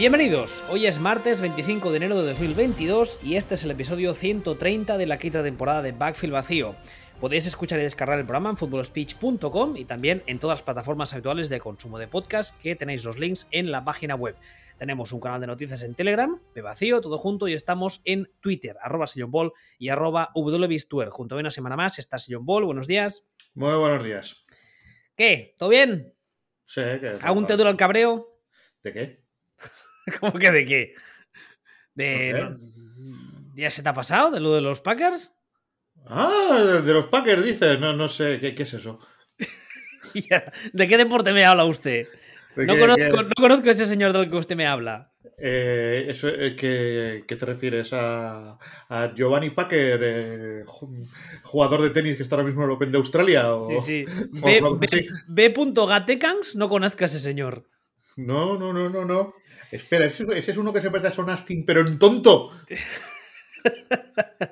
Bienvenidos, hoy es martes 25 de enero de 2022 y este es el episodio 130 de la quinta temporada de Backfield Vacío. Podéis escuchar y descargar el programa en footballspeech.com y también en todas las plataformas habituales de consumo de podcast que tenéis los links en la página web. Tenemos un canal de noticias en Telegram, de vacío, todo junto, y estamos en Twitter, arroba Ball y arroba wbistuer. Junto a una semana más está Sillon Ball. Buenos días. Muy buenos días. ¿Qué? ¿Todo bien? Sí, que... ¿Aún te dura el cabreo? ¿De qué? ¿Cómo que de qué? ¿De... ¿Ya se te ha pasado de lo de los Packers? Ah, de los Packers dices. No, no sé, ¿qué, qué es eso? ¿De qué deporte me habla usted? No, conozco, no conozco, ese señor del que usted me habla. Eh, eso, eh, ¿qué, ¿qué, te refieres? ¿A, a Giovanni Packer, eh, jugador de tenis que está ahora mismo en el Open de Australia? O, sí, sí. B. No conozco a ese señor. No, no, no, no, no. Espera, ese, es uno que se parece a Son Astin, pero en tonto.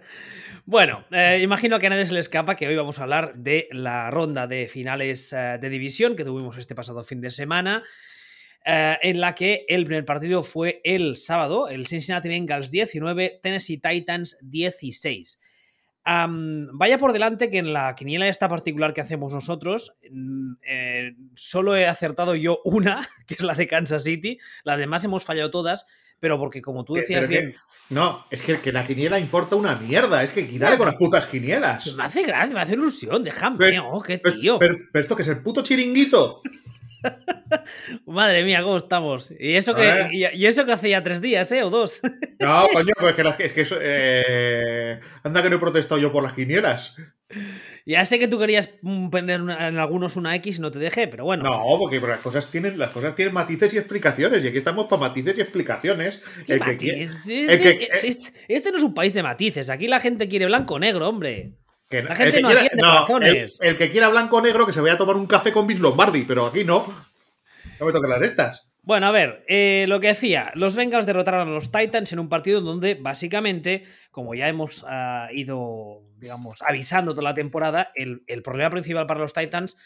Bueno, eh, imagino que a nadie se le escapa que hoy vamos a hablar de la ronda de finales eh, de división que tuvimos este pasado fin de semana, eh, en la que el primer partido fue el sábado, el Cincinnati Bengals 19, Tennessee Titans 16. Vaya por delante que en la quiniela esta particular que hacemos nosotros, mm, solo he acertado yo una, que es la de Kansas City, las demás hemos fallado todas, pero porque como tú decías bien... No, es que, que la quiniela importa una mierda. Es que dale con las putas quinielas. Me hace gracia, me hace ilusión. Déjame, oh, qué tío. Pero, esto que es el puto chiringuito. Madre mía, ¿cómo estamos? Y eso que, y, eso que hace ya tres días, ¿eh? O dos. No, coño, pues es que, es que eso, eh, anda que no he protestado yo por las quinielas. Ya sé que tú querías poner en algunos una X y no te dejé, pero bueno. No, porque las cosas tienen, las cosas tienen matices y explicaciones. Y aquí estamos para matices y explicaciones. El que, este, este, no es un país de matices. Aquí la gente quiere blanco o negro, hombre. La gente no quiere, razones. El, que quiera blanco o negro, que se vaya a tomar un café con Bis Lombardi, pero aquí no. No me toquen las estas. Bueno, a ver, eh, lo que decía, los Bengals derrotaron a los Titans en un partido donde básicamente, como ya hemos ah, ido, digamos, avisando toda la temporada, el, problema principal para los Titans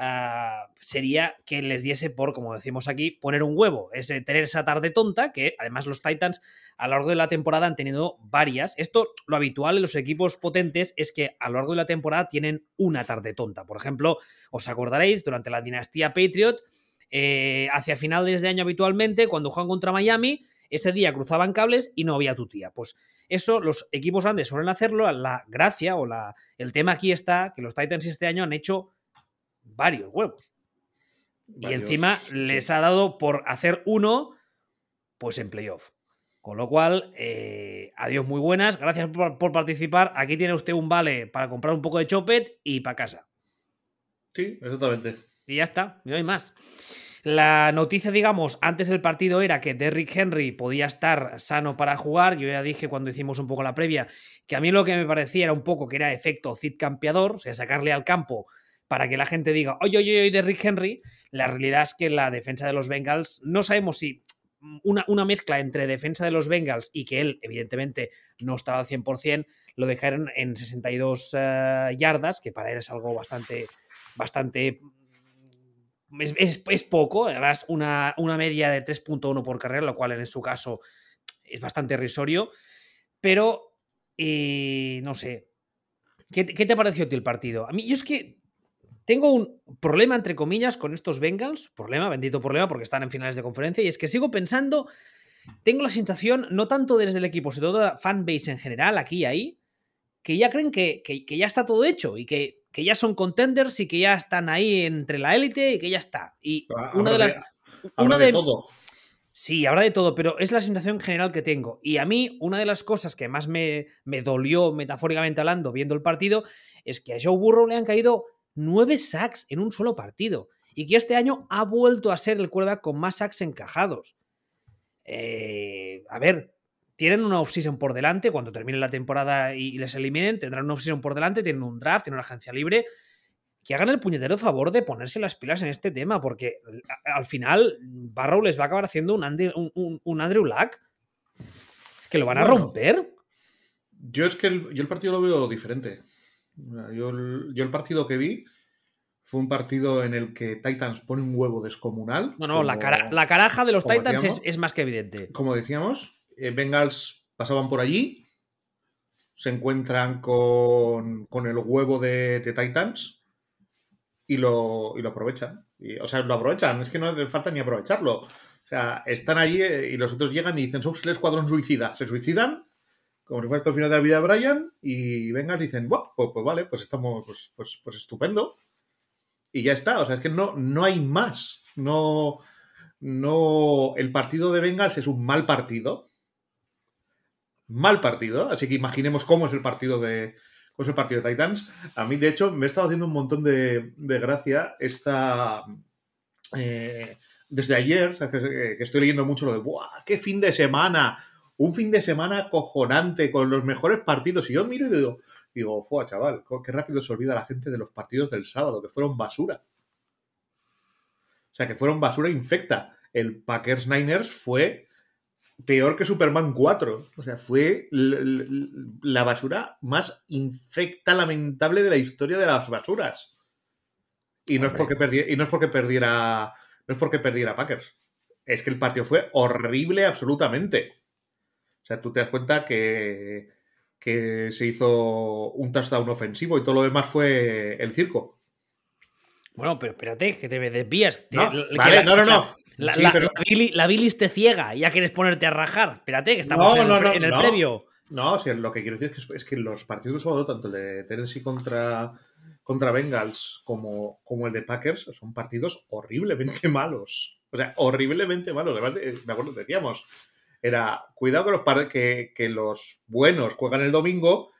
ah, sería que les diese por, como decimos aquí, poner un huevo, es tener esa tarde tonta, que además los Titans a lo largo de la temporada han tenido varias. Esto, lo habitual en los equipos potentes es que a lo largo de la temporada tienen una tarde tonta. Por ejemplo, os acordaréis, durante la dinastía Patriot, eh, hacia finales de año habitualmente, cuando juegan contra Miami, ese día cruzaban cables y no había tutía. Pues eso los equipos grandes suelen hacerlo. La gracia o la, el tema aquí está que los Titans este año han hecho varios huevos. y encima les ha dado por hacer uno, pues en playoff. Con lo cual, eh, adiós muy buenas, gracias por, por, participar. Aquí tiene usted un vale para comprar un poco de chopet y para casa. Sí, exactamente. Y ya está, no hay más. La noticia, digamos, antes del partido era que Derrick Henry podía estar sano para jugar. Yo ya dije cuando hicimos un poco la previa que a mí lo que me parecía era un poco que era efecto Cid campeador, o sea, sacarle al campo para que la gente diga, oye, oye, oye, Derrick Henry. La realidad es que la defensa de los Bengals, no sabemos si una, una mezcla entre defensa de los Bengals y que él, evidentemente, no estaba al 100%, lo dejaron en 62 eh, yardas, que para él es algo bastante, bastante es, poco, además una, una media de 3.1 por carrera, lo cual en su caso es bastante risorio, pero eh, no sé. ¿Qué, ¿Qué, te pareció a ti el partido? A mí, yo es que tengo un problema, entre comillas, con estos Bengals, problema, bendito problema, porque están en finales de conferencia, y es que sigo pensando, tengo la sensación, no tanto desde el equipo, sino toda la fanbase en general, aquí y ahí, que ya creen que, que, que ya está todo hecho y que que ya son contenders y que ya están ahí entre la élite y que ya está. Y una de las. una de, todo. Sí, habrá de todo, pero es la sensación general que tengo. Y a mí, una de las cosas que más me, me dolió, metafóricamente hablando, viendo el partido, es que a Joe Burrow le han caído nueve sacks en un solo partido. Y que este año ha vuelto a ser el cuerda con más sacks encajados. Eh, a ver, tienen una offseason por delante, cuando termine la temporada y, les eliminen, tendrán una offseason por delante, tienen un draft, tienen una agencia libre. Que hagan el puñetero favor de ponerse las pilas en este tema, porque al final Barrow les va a acabar haciendo un Andrew, un, Andrew Luck. Que lo van a romper. Yo es que el, yo el partido lo veo diferente. Yo el, yo el partido que vi fue un partido en el que Titans pone un huevo descomunal. No, no, la, la, caraja de los Titans es, más que evidente. Como decíamos, eh, Bengals pasaban por allí, se encuentran con, el huevo de, Titans y lo, y lo aprovechan. o sea, lo aprovechan, es que no les falta ni aprovecharlo. O sea, están allí eh, y los otros llegan y dicen, somos el escuadrón suicida. Se suicidan, como el final de la vida de Brian, y vengan dicen, pues, pues, vale, pues estamos, pues, pues, pues, estupendo. Y ya está, o sea, es que no, no hay más. No, no, el partido de Bengals es un mal partido. Mal partido, así que imaginemos cómo es el partido de, cómo es el partido de Titans. A mí, de hecho, me he estado haciendo un montón de, gracia esta... Eh, desde ayer, que, estoy leyendo mucho lo de, ¡buah! ¡Qué fin de semana! Un fin de semana cojonante con los mejores partidos. Y yo miro y digo, digo, ¡fua, chaval! ¡Qué rápido se olvida la gente de los partidos del sábado, que fueron basura! O sea, que fueron basura infecta. El Packers Niners fue peor que Superman 4. O sea, fue la basura más infecta, lamentable de la historia de las basuras. Y no, es porque perdiera, y no es porque perdiera no es porque perdiera Packers. Es que el partido fue horrible absolutamente. O sea, tú te das cuenta que, que se hizo un touchdown ofensivo y todo lo demás fue el circo. Bueno, pero espérate, que te desvías. No, vale, no, no, no. La, bilis, te ciega y ya quieres ponerte a rajar. Espérate, que estamos en, el, en el previo. No, lo que quiero decir es que, es que los partidos de sábado, tanto el de Tennessee contra, contra Bengals como, como el de Packers son partidos horriblemente malos. O sea, horriblemente malos. Además, me acuerdo, decíamos, era cuidado que los, que, que los buenos juegan el domingo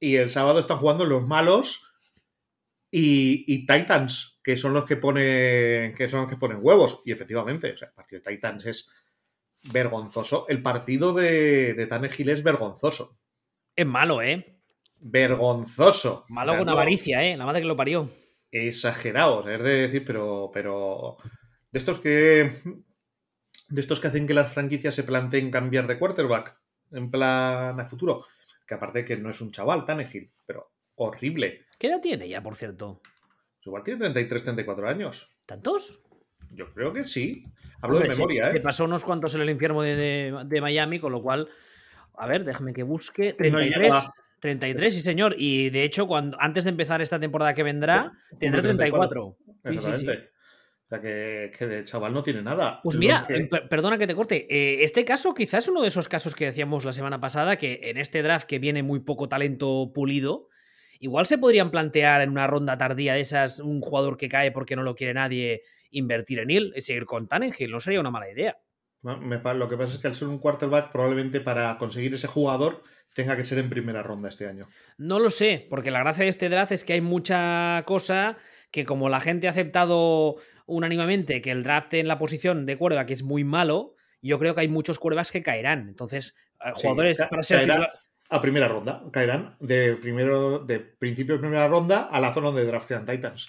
y el sábado están jugando los malos y, Titans, que son los que ponen que son los que ponen huevos. Y efectivamente, o sea, el partido de Titans es vergonzoso. El partido de, de Tannehill es vergonzoso. Es malo, ¿eh? vergonzoso. Malo con avaricia, ¿eh? La madre que lo parió. Exagerado, es de decir, pero, pero de estos que de estos que hacen que las franquicias se planteen cambiar de quarterback en plan a futuro. Que aparte que no es un chaval, Tannehill, pero horrible. ¿Qué edad tiene ya, por cierto? Igual tiene 33, 34 años. ¿Tantos? Yo creo que sí. Hablo de memoria, ¿eh? pasó unos cuantos en el infierno de, Miami, con lo cual. A ver, déjame que busque. 33. 33, sí, señor. Y de hecho, cuando antes de empezar esta temporada que vendrá, tendrá 34. Exactamente. O sea, que, de chaval no tiene nada. Pues mira, perdona que te corte. Eh, este caso quizás es uno de esos casos que decíamos la semana pasada, que en este draft que viene muy poco talento pulido, igual se podrían plantear en una ronda tardía de esas un jugador que cae porque no lo quiere nadie invertir en él y seguir con Tannenhill. No sería una mala idea. lo que pasa es que al ser un quarterback, probablemente para conseguir ese jugador tenga que ser en primera ronda este año. No lo sé, porque la gracia de este draft es que hay mucha cosa que como la gente ha aceptado unánimemente que el draft en la posición de cuerda que es muy malo, yo creo que hay muchos cuervas que caerán. Entonces, eh, jugadores para ser a primera ronda, caerán de primero de principio de primera ronda a la zona donde draftean Titans.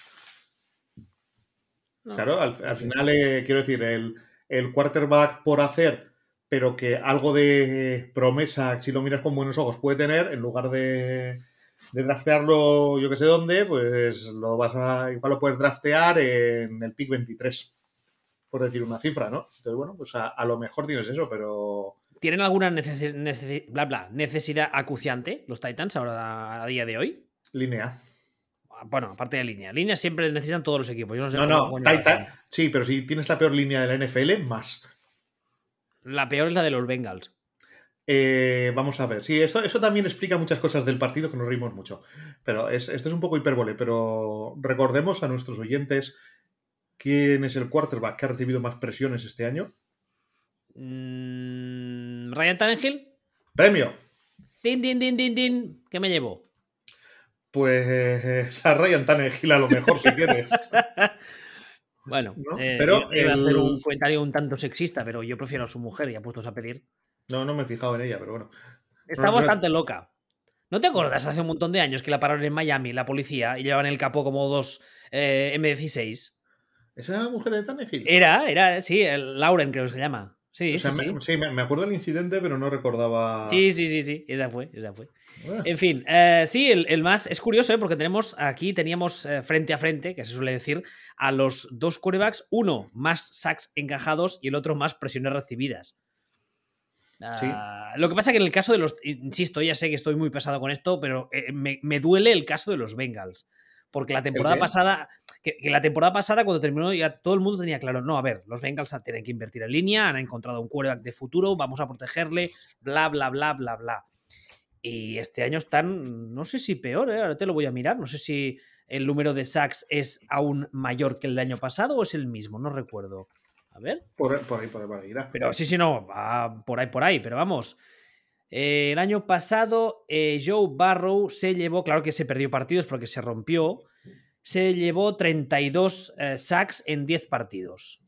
Claro, al, final eh, quiero decir, el, el quarterback por hacer pero que algo de promesa, si lo miras con buenos ojos, puede tener, en lugar de, de draftearlo yo que sé dónde, pues lo vas a, igual lo puedes draftear en el pick 23, por decir una cifra, ¿no? Entonces, bueno, pues a, lo mejor tienes eso, pero... ¿Tienen alguna bla, bla, necesidad acuciante los Titans ahora a día de hoy? Línea. Bueno, aparte de línea. Línea siempre necesitan todos los equipos. Yo no, sé no, no Titan, sí, pero si tienes la peor línea de la NFL, más. La peor es la de los Bengals. Eh, vamos a ver. Sí, eso, eso también explica muchas cosas del partido que nos reímos mucho. Pero esto es un poco hipérbole, pero recordemos a nuestros oyentes quién es el quarterback que ha recibido más presiones este año. Mm, Ryan Tannehill. Premio. Din, din, din, din, din. ¿Qué me llevo? Pues a Ryan Tannehill a lo mejor si quieres. Bueno, eh, pero iba a hacer un comentario un tanto sexista, pero yo prefiero a su mujer y a puestos a pedir. No, no me he fijado en ella, pero bueno. Está bastante loca. ¿No te acuerdas hace un montón de años que la pararon en Miami, la policía, y llevaban el capó como dos eh, M16? ¿Esa era la mujer de Tannehill? Era, era, sí, el Lauren creo que se llama. Sí, O sea, sí, me, sí. sí, me me acuerdo del incidente, pero no recordaba. Sí, sí, sí, sí, esa fue, esa fue. Ah, En fin, eh, sí, el, el más es curioso, ¿eh? porque tenemos aquí, teníamos eh, frente a frente, que se suele decir, a los dos quarterbacks, uno más sacks encajados y el otro más presiones recibidas. Ah, Lo que pasa que en el caso de los, insisto, ya sé que estoy muy pesado con esto, pero eh, me, me duele el caso de los Bengals. Porque la temporada pasada, que, que la temporada pasada, cuando terminó, ya todo el mundo tenía claro, no, a ver, los Bengals tienen que invertir en línea, han encontrado un quarterback de futuro, vamos a protegerle, bla, bla, bla, bla, bla. Y este año están, no sé si peor, ¿eh? ahora te lo voy a mirar, no sé si el número de sacks es aún mayor que el del año pasado o es el mismo, no recuerdo. A ver. por, por ahí, por ahí, por ahí. irá. Pero sí, sí, no, va por ahí, por ahí, pero vamos. Eh, el año pasado, eh, Joe Barrow se llevó, claro que se perdió partidos porque se rompió, se llevó 32 eh, sacks en 10 partidos.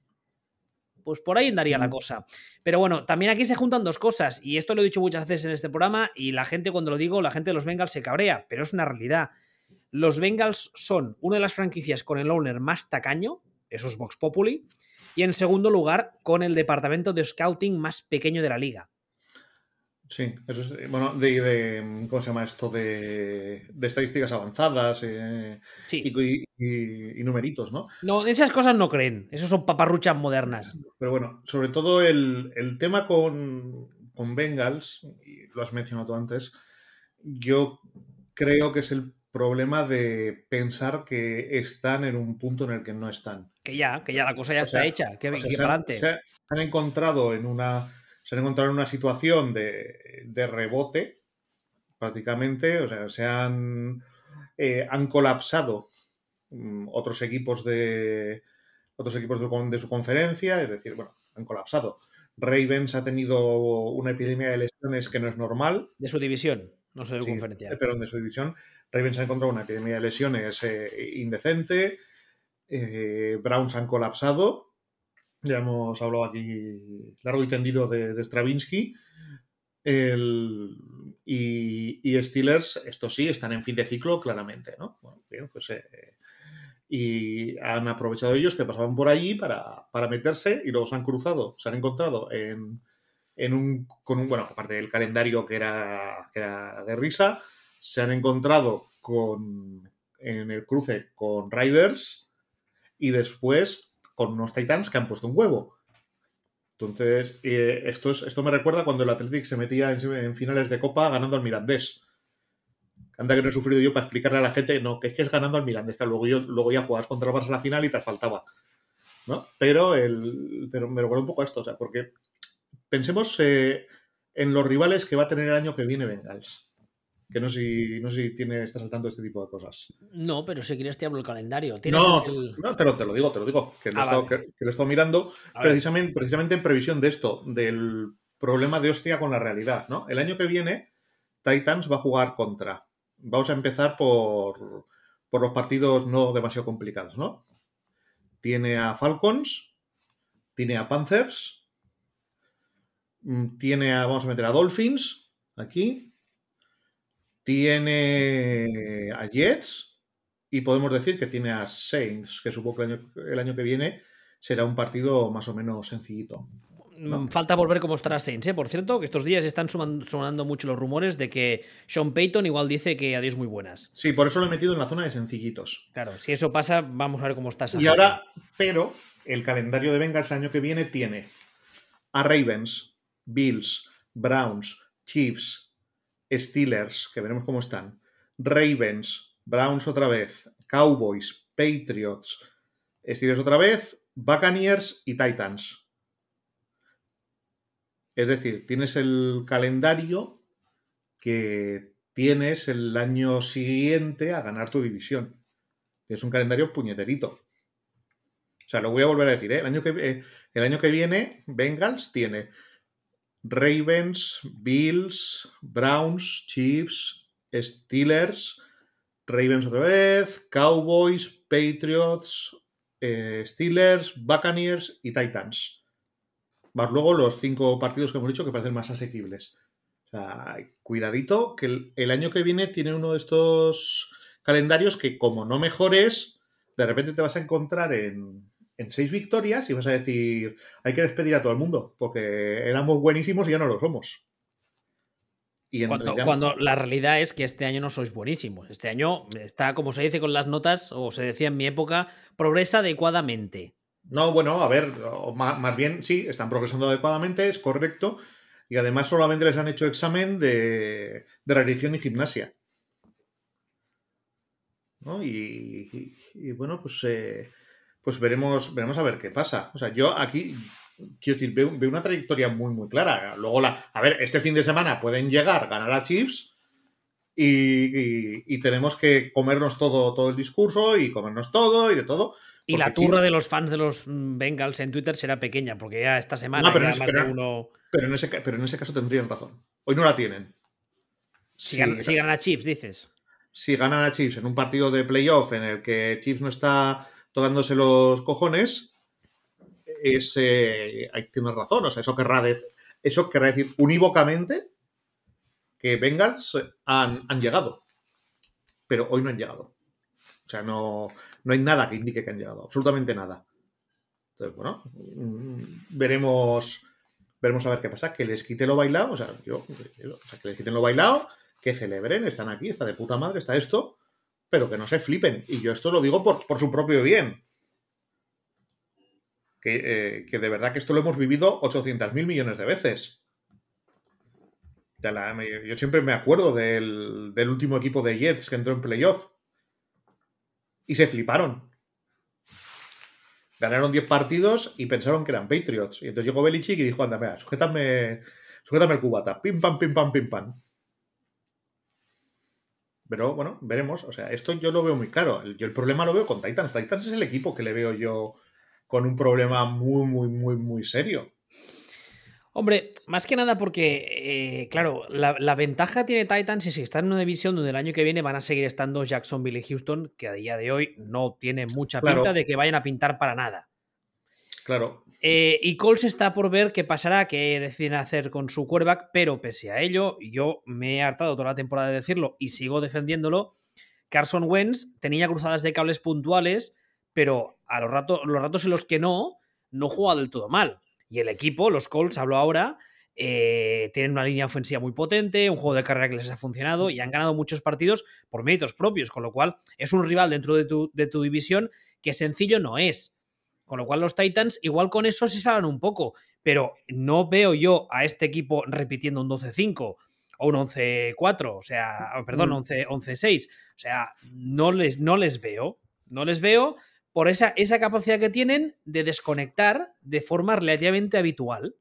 Pues por ahí andaría la Mm. cosa. Pero bueno, también aquí se juntan dos cosas, y esto lo he dicho muchas veces en este programa, y la gente cuando lo digo, la gente de los Bengals se cabrea, pero es una realidad. Los Bengals son una de las franquicias con el owner más tacaño, eso es Vox Populi, y en segundo lugar con el departamento de scouting más pequeño de la liga. Sí, eso es. Bueno, de, de- ¿Cómo se llama esto? De, de estadísticas avanzadas eh, Sí. y, y- y numeritos, ¿no? No, esas cosas no creen, esos son paparruchas modernas. Pero bueno, sobre todo el, el tema con, con Bengals, y lo has mencionado tú antes, yo creo que es el problema de pensar que están en un punto en el que no están. Que ya, que ya la cosa ya O está sea, hecha, que, O sea, que se, para han, se han encontrado en una se han encontrado en una situación de, de rebote prácticamente, o sea, se han eh, han colapsado mm, otros equipos de otros equipos de, de su conferencia, es decir, bueno, han colapsado. Ravens ha tenido una epidemia de lesiones que no es normal, De su división, no sé de Sí, conferencia. pero de su división. Ravens ha encontrado una epidemia de lesiones eh, indecente. eh, Browns han colapsado. Ya hemos hablado aquí largo y tendido de, de Stravinsky. El- y, y Steelers, esto sí, están en fin de ciclo claramente, ¿no? Bueno, bien, pues, eh, y han aprovechado ellos que pasaban por allí para, para meterse y luego se han cruzado, se han encontrado en, en un, con un, bueno, aparte del calendario que era, que era de risa, se han encontrado con, en el cruce con Riders y después con unos Titans que han puesto un huevo. Entonces, eh, esto, es, esto me recuerda cuando el Athletic se metía en, en finales de Copa ganando al Mirandés. Anda que no he sufrido yo para explicarle a la gente, no, que es que es ganando al Mirandés, que luego, yo, luego ya jugabas contra el Barça a la final y te faltaba. ¿no? Pero, el, pero me recuerda un poco a esto, o sea, porque pensemos eh, en los rivales que va a tener el año que viene Bengals. Que no sé si, no sé si tiene, estás al tanto de este tipo de cosas. No, pero si quieres te hablo el calendario. ¿Tienes No, el- no te, lo, te lo digo, te lo digo, que lo, he Ah, estado, vale. que- que lo he estado mirando A ver, precisamente, precisamente en previsión de esto, del problema de hostia con la realidad, ¿no? El año que viene, Titans va a jugar contra. Vamos a empezar por, por los partidos no demasiado complicados, ¿no? Tiene a Falcons, tiene a Panthers, tiene a, vamos a meter a Dolphins, aquí, tiene a Jets y podemos decir que tiene a Saints, que supongo que el año, el año que viene será un partido más o menos sencillito. no. mm, Falta volver como estará Saints, ¿eh? Por cierto, que estos días están sonando mucho los rumores de que Sean Payton igual dice que adiós muy buenas. Sí, por eso lo he metido en la zona de sencillitos. Claro, si eso pasa, vamos a ver cómo está Y ahora, pero el calendario de Bengals el año que viene tiene a Ravens, Bills, Browns, Chiefs, Steelers, que veremos cómo están, Ravens, Browns otra vez, Cowboys, Patriots, Steelers otra vez, Buccaneers y Titans. Es decir, tienes el calendario que tienes el año siguiente a ganar tu división. Es un calendario puñeterito. O sea, lo voy a volver a decir, ¿eh? El año que, eh, el año que viene, Bengals tiene Ravens, Bills, Browns, Chiefs, Steelers, Ravens otra vez, Cowboys, Patriots, eh, Steelers, Buccaneers y Titans. Más luego los cinco partidos que hemos dicho que parecen más asequibles. O sea, cuidadito, que el, el año que viene tiene uno de estos calendarios que como no mejores, de repente te vas a encontrar en, en seis victorias y vas a decir, hay que despedir a todo el mundo, porque éramos buenísimos y ya no lo somos. Y cuando, cuando, la realidad es que este año no sois buenísimos. Este año está, como se dice con las notas, o se decía en mi época, progresa adecuadamente. No, bueno, a ver, más, bien sí, están progresando adecuadamente, es correcto. Y además solamente les han hecho examen de, de religión y gimnasia. ¿No? Y, bueno, pues, eh, pues veremos, veremos a ver qué pasa. O sea, yo aquí quiero decir, veo, una trayectoria muy, muy clara. Luego, la, a ver, este fin de semana pueden llegar, ganar a Chips y, tenemos que comernos todo, todo el discurso y comernos todo y de todo. Y la turra de los fans de los Bengals en Twitter será pequeña, porque ya esta semana pero, en ese, uno... pero, en ese, pero en ese caso tendrían razón. Hoy no la tienen. Si, ganan, a Chips, dices. Si ganan a Chips en un partido de playoff en el que Chips no está tocándose los cojones, es, eh, tienes razón, o sea, eso querrá, decir, eso querrá decir unívocamente que Bengals han, llegado, pero hoy no han llegado. O sea, no, no hay nada que indique que han llegado, absolutamente nada. Entonces, bueno, mm, veremos, veremos a ver qué pasa. Que les quite lo bailado, o sea, yo, que les quiten lo bailado, que celebren, están aquí, está de puta madre, está esto, pero que no se flipen. Y yo esto lo digo por, por su propio bien. Eh, que, de verdad que esto lo hemos vivido 800 mil millones de veces. yo siempre me acuerdo del, último equipo de Jets que entró en playoff. Y se fliparon. Ganaron 10 partidos y pensaron que eran Patriots. Y entonces llegó Belichick y dijo, anda, mira, sujétame, sujétame el cubata. Pim, pam, pim, pam, pim, pam. Pero bueno, veremos. O sea, esto yo lo veo muy claro. Yo el problema lo veo con Titans. Titans es el equipo que le veo yo con un problema muy, muy, muy, muy serio. Hombre, más que nada porque, eh, claro, la, ventaja tiene Titans es que están en una división donde el año que viene van a seguir estando Jacksonville y Houston, que a día de hoy no tiene mucha pinta de que vayan a pintar para nada. Claro. Eh, y Colts está por ver qué pasará, qué deciden hacer con su quarterback, pero pese a ello, yo me he hartado toda la temporada de decirlo y sigo defendiéndolo. Carson Wentz tenía cruzadas de cables puntuales pero a los, ratos, los ratos en los que no, no juega del todo mal. Y el equipo, los Colts, hablo ahora, eh, tienen una línea ofensiva muy potente, un juego de carrera que les ha funcionado y han ganado muchos partidos por méritos propios, con lo cual es un rival dentro de tu división que sencillo no es. Con lo cual los Titans igual con eso se salvan un poco, pero no veo yo a este equipo repitiendo un 12-5 o un 11-4, o sea, perdón, 11-6, mm. o sea, no les, no les veo, no les veo por esa, esa capacidad que tienen de desconectar de forma relativamente habitual.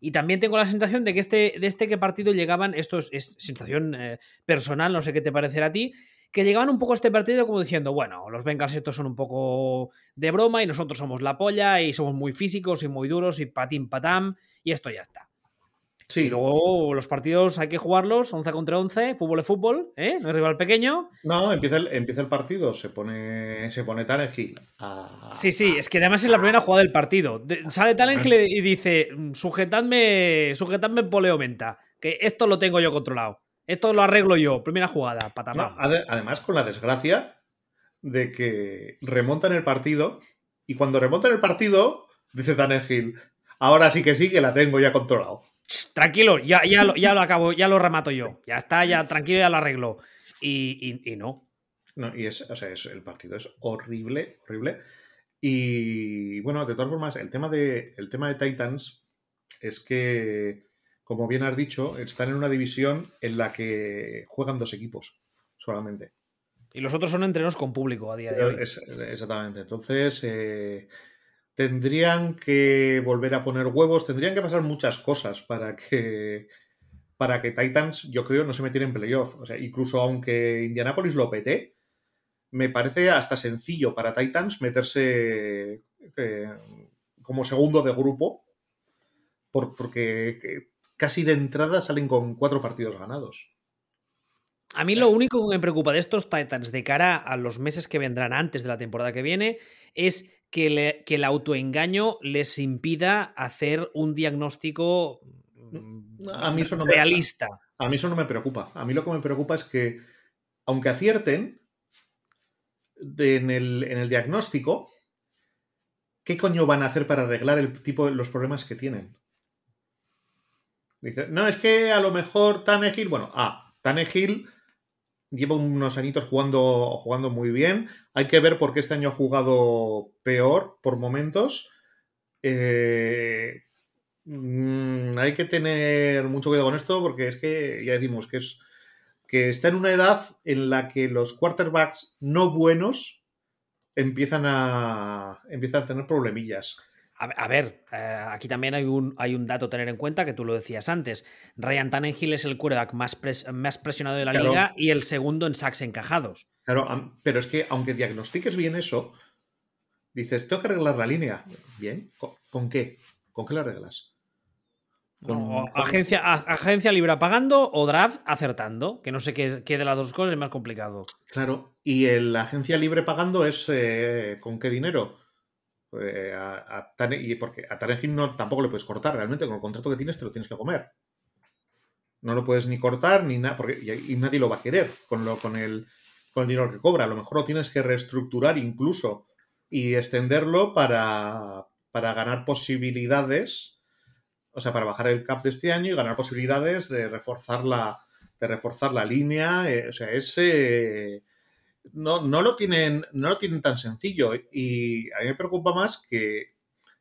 Y también tengo la sensación de que este, de este que partido llegaban, esto es, sensación eh, personal, no sé qué te parecerá a ti, que llegaban un poco a este partido como diciendo, bueno, los Bengals estos son un poco de broma y nosotros somos la polla y somos muy físicos y muy duros y patín patam y esto ya está. Sí. Y luego los partidos hay que jugarlos 11 contra 11, fútbol es fútbol, ¿eh? No es rival pequeño. No, empieza el, empieza el partido, se pone, se pone Tannehill. Sí, sí, es que además es la primera jugada del partido. sale Tannehill y dice, sujetadme, sujetadme poleo menta, que esto lo tengo yo controlado. Esto lo arreglo yo, primera jugada, patamá. además, con la desgracia de que remontan el partido y cuando remontan el partido, dice Tannehill, ahora sí que sí que la tengo ya controlado. Tranquilo, ya, ya, lo, ya lo acabo, ya lo remato yo. Ya está, ya tranquilo, ya lo arreglo. Y, no. No, y es, o sea, el partido es horrible, horrible. Y bueno, de todas formas, el tema de, el tema de Titans es que, como bien has dicho, están en una división en la que juegan dos equipos solamente. Y los otros son entrenos con público a día de hoy. exactamente. Entonces, eh, tendrían que volver a poner huevos, tendrían que pasar muchas cosas para que para que Titans, yo creo, no se metiera en playoff. O sea, incluso aunque Indianapolis lo pete, me parece hasta sencillo para Titans meterse eh, como segundo de grupo, porque casi de entrada salen con cuatro partidos ganados. A mí lo único que me preocupa de estos Titans de cara a los meses que vendrán antes de la temporada que viene es que, el autoengaño les impida hacer un diagnóstico a mí eso no realista. a mí eso no me preocupa. A mí lo que me preocupa es que, aunque acierten en, el, en el diagnóstico, ¿qué coño van a hacer para arreglar el tipo de los problemas que tienen? Dice, no, es que a lo mejor Tannehill, bueno, ah, Tannehill lleva unos añitos jugando, jugando muy bien. Hay que ver por qué este año ha jugado peor por momentos. Eh, mm, hay que tener mucho cuidado con esto porque es que ya decimos que es que está en una edad en la que los quarterbacks no buenos empiezan a, empiezan a tener problemillas. A, ver, eh, aquí también hay un, hay un dato a tener en cuenta que tú lo decías antes. Ryan Tannehill es el quarterback más, más presionado de la liga y el segundo en sacks encajados. Claro, pero es que aunque diagnostiques bien eso, dices, tengo que arreglar la línea. Bien, ¿con, qué? ¿Con qué la arreglas? agencia, agencia libre pagando o draft acertando, que no sé qué, qué, de las dos cosas es más complicado. Claro, y la agencia libre pagando es eh, ¿con qué dinero? Eh, a, y porque a Tannehill no, tampoco le puedes cortar realmente, con el contrato que tienes te lo tienes que comer. No lo puedes ni cortar ni nada, porque y, nadie lo va a querer con, lo, con, el, con el dinero que cobra. A lo mejor lo tienes que reestructurar incluso y extenderlo para, para ganar posibilidades, o sea, para bajar el cap de este año y ganar posibilidades de reforzar la, de reforzar la línea. Eh, o sea, es, no, no, lo tienen, no lo tienen tan sencillo. Y a mí me preocupa más que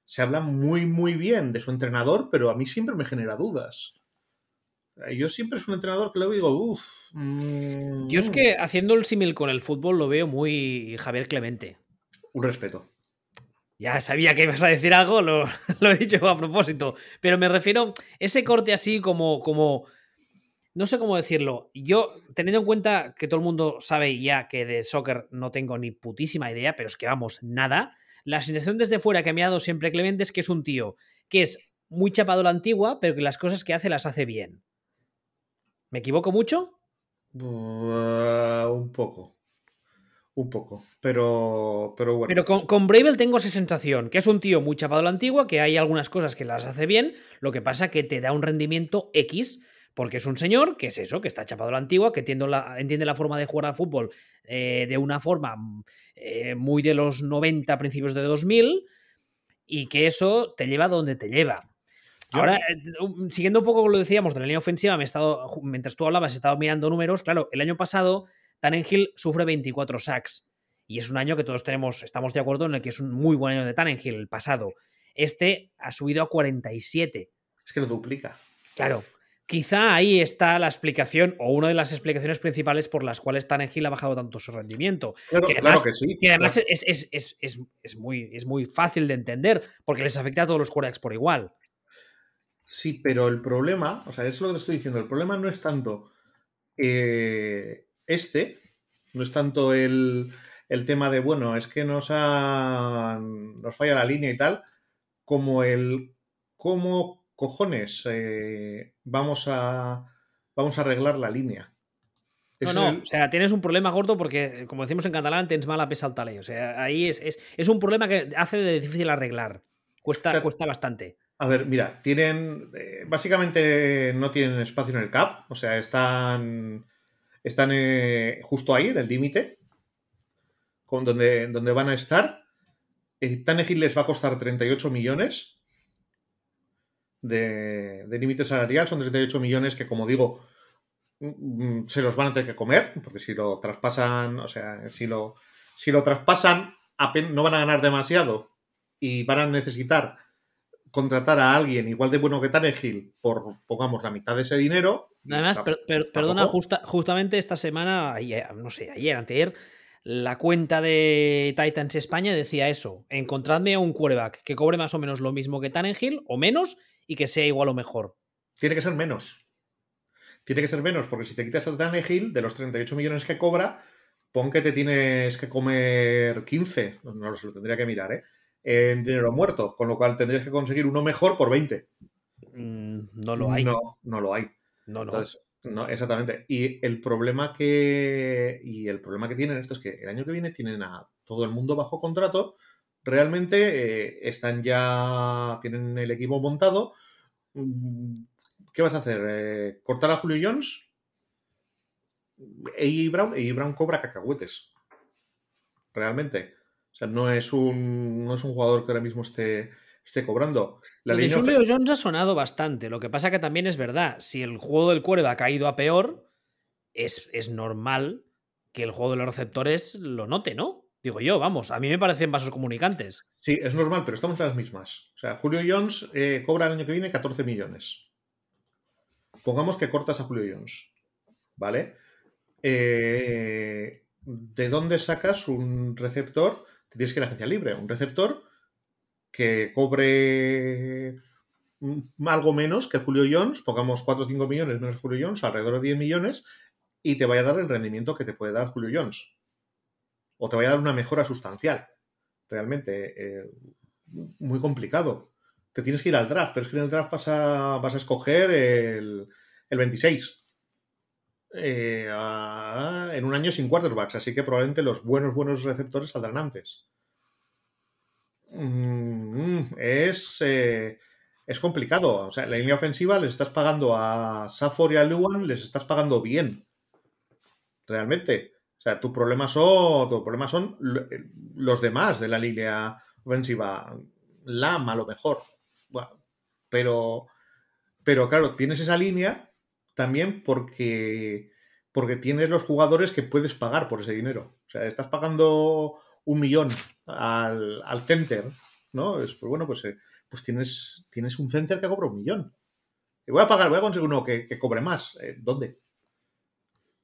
se habla muy, muy bien de su entrenador, pero a mí siempre me genera dudas. Yo siempre es un entrenador que le digo, uff. Mm, Yo es que haciendo el símil con el fútbol lo veo muy Javier Clemente. Un respeto. Ya sabía que ibas a decir algo, lo, lo he dicho a propósito. Pero me refiero ese corte así como, como no sé cómo decirlo. Yo, teniendo en cuenta que todo el mundo sabe ya que de soccer no tengo ni putísima idea, pero es que vamos, nada. La sensación desde fuera que me ha dado siempre Clemente es que es un tío que es muy chapado a la antigua, pero que las cosas que hace las hace bien. ¿Me equivoco mucho? un poco. Un poco. Pero, pero bueno. Pero con, con Bravel tengo esa sensación, que es un tío muy chapado a la antigua, que hay algunas cosas que las hace bien, lo que pasa que te da un rendimiento X porque es un señor que es eso, que está chapado a la antigua, que entiende la, entiende la forma de jugar al fútbol eh, de una forma mm, eh, muy de los 90, principios de 2000, y que eso te lleva donde te lleva. Ahora, eh, siguiendo un poco lo que decíamos de la línea ofensiva, me he estado, mientras tú hablabas, he estado mirando números. Claro, el año pasado, Tannenhill sufre 24 sacks. Y es un año que todos tenemos, estamos de acuerdo en el que es un muy buen año de Tannenhill, el pasado. Este ha subido a 47. Es que lo duplica. Claro. Quizá ahí está la explicación o una de las explicaciones principales por las cuales Tannehill ha bajado tanto su rendimiento. Claro que, además, sí. Y además es, muy, es muy fácil de entender porque les afecta a todos los quarterbacks por igual. Sí, pero el problema, o sea, es lo que te estoy diciendo, el problema no es tanto eh, este, no es tanto el, el, tema de, bueno, es que nos, nos falla la línea y tal, como el cómo cojones, eh, vamos, a, vamos a arreglar la línea. No, no, o sea, tienes un problema gordo porque, como decimos en catalán, tienes mala pesa al talé. O sea, ahí es, es, un problema que hace de difícil arreglar. Cuesta, cuesta bastante. A ver, mira, tienen. Eh, básicamente no tienen espacio en el CAP. O sea, están. Están eh, justo ahí, en el límite. Con donde, donde van a estar. Tanegil les va a costar 38 millones de, límite salarial, son 38 millones que, como digo, mm, se los van a tener que comer, porque si lo traspasan, o sea, si lo, si lo traspasan, no van a ganar demasiado y van a necesitar contratar a alguien igual de bueno que Tannehill por, pongamos, la mitad de ese dinero. Además, perdona, justamente esta semana, no sé, ayer, anteayer, la cuenta de Titans España decía eso, encontradme a un quarterback que cobre más o menos lo mismo que Tannehill o menos y que sea igual o mejor. Tiene que ser menos. Tiene que ser menos, porque si te quitas a Tannehill, de los 38 millones que cobra, pon que te tienes que comer 15, no, sé, lo tendría que mirar, ¿eh? En dinero muerto, con lo cual tendrías que conseguir uno mejor por 20. Mm, no lo hay. No, no lo hay. No, no. no, exactamente. Y el problema que. Y el problema que tienen esto es que el año que viene tienen a todo el mundo bajo contrato realmente eh, están ya, tienen el equipo montado. Mm, ¿Qué vas a hacer? Eh, ¿Cortar a Julio Jones? E. Brown, e. Brown cobra cacahuetes. Realmente. O sea, no es un, no es un jugador que ahora mismo esté, esté cobrando. La línea Julio Jones ha sonado bastante. Lo que pasa que también es verdad, si el juego del cuervo ha caído a peor, es, es normal que el juego de los receptores lo note, ¿no? Digo yo, vamos, a mí me parecen vasos comunicantes. Sí, es normal, pero estamos en las mismas. O sea, Julio Jones eh, cobra el año que viene 14 millones. Pongamos que cortas a Julio Jones, ¿vale? Eh, ¿De dónde sacas un receptor? Te tienes que ir a agencia libre. Un receptor que cobre algo menos que Julio Jones, pongamos 4 o 5 millones menos Julio Jones, alrededor de 10 millones, y te vaya a dar el rendimiento que te puede dar Julio Jones. O te vaya a dar una mejora sustancial. Realmente, eh, muy complicado. Te tienes que ir al draft, pero es que en el draft vas a, vas a escoger el, el 26. Eh, en un año sin quarterbacks, así que probablemente los buenos, buenos receptores saldrán antes. Mm, es, eh, es complicado. O sea, la línea ofensiva les estás pagando a Safford y a Luan, les estás pagando bien realmente. Sea, tu problema son, tu problema son los demás de la línea ofensiva. Lama, a lo mejor. pero, pero claro, tienes esa línea también porque, porque tienes los jugadores que puedes pagar por ese dinero. O sea, estás pagando un millón al, al center, ¿no? Es, pues bueno, pues, eh, pues tienes, tienes un center que cobra un millón. Y voy a pagar, voy a conseguir uno que, que cobre más. Eh, ¿Dónde?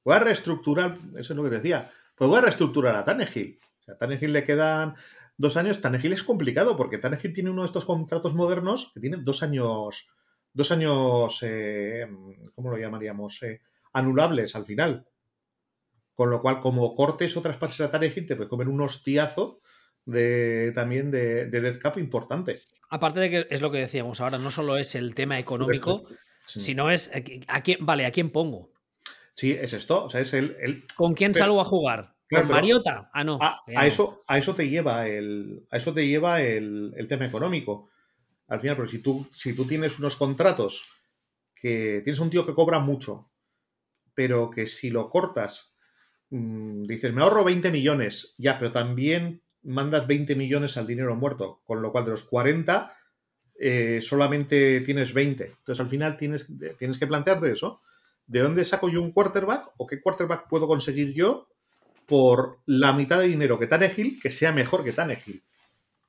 Voy a reestructurar, eso es lo que decía, pues voy a reestructurar a Tannehill. a Tannehill le quedan dos años. Tannehill es complicado porque Tannehill tiene uno de estos contratos modernos que tiene dos años, dos años, eh, ¿cómo lo llamaríamos? Eh, anulables al final. Con lo cual, como cortes otras traspases a Tannehill, te puede comer un hostiazo de, también de, de death cap importante. Aparte de que es lo que decíamos ahora, no solo es el tema económico, sino es a quién, vale, ¿a quién pongo? Sí, es esto. O sea, es el. ¿Con quién salgo a jugar? ¿Con Mariota? Ah, no. A, eso, a eso te lleva el. A eso te lleva el, tema económico. Al final, pero si tú, si tú tienes unos contratos que tienes un tío que cobra mucho, pero que si lo cortas, mm, dices, me ahorro 20 millones, ya, pero también mandas 20 millones al dinero muerto, con lo cual de los 40 eh, solamente tienes 20. Entonces al final tienes, tienes que plantearte eso. ¿De dónde saco yo un quarterback o qué quarterback puedo conseguir yo por la mitad de dinero que Tannehill, que sea mejor que Tannehill?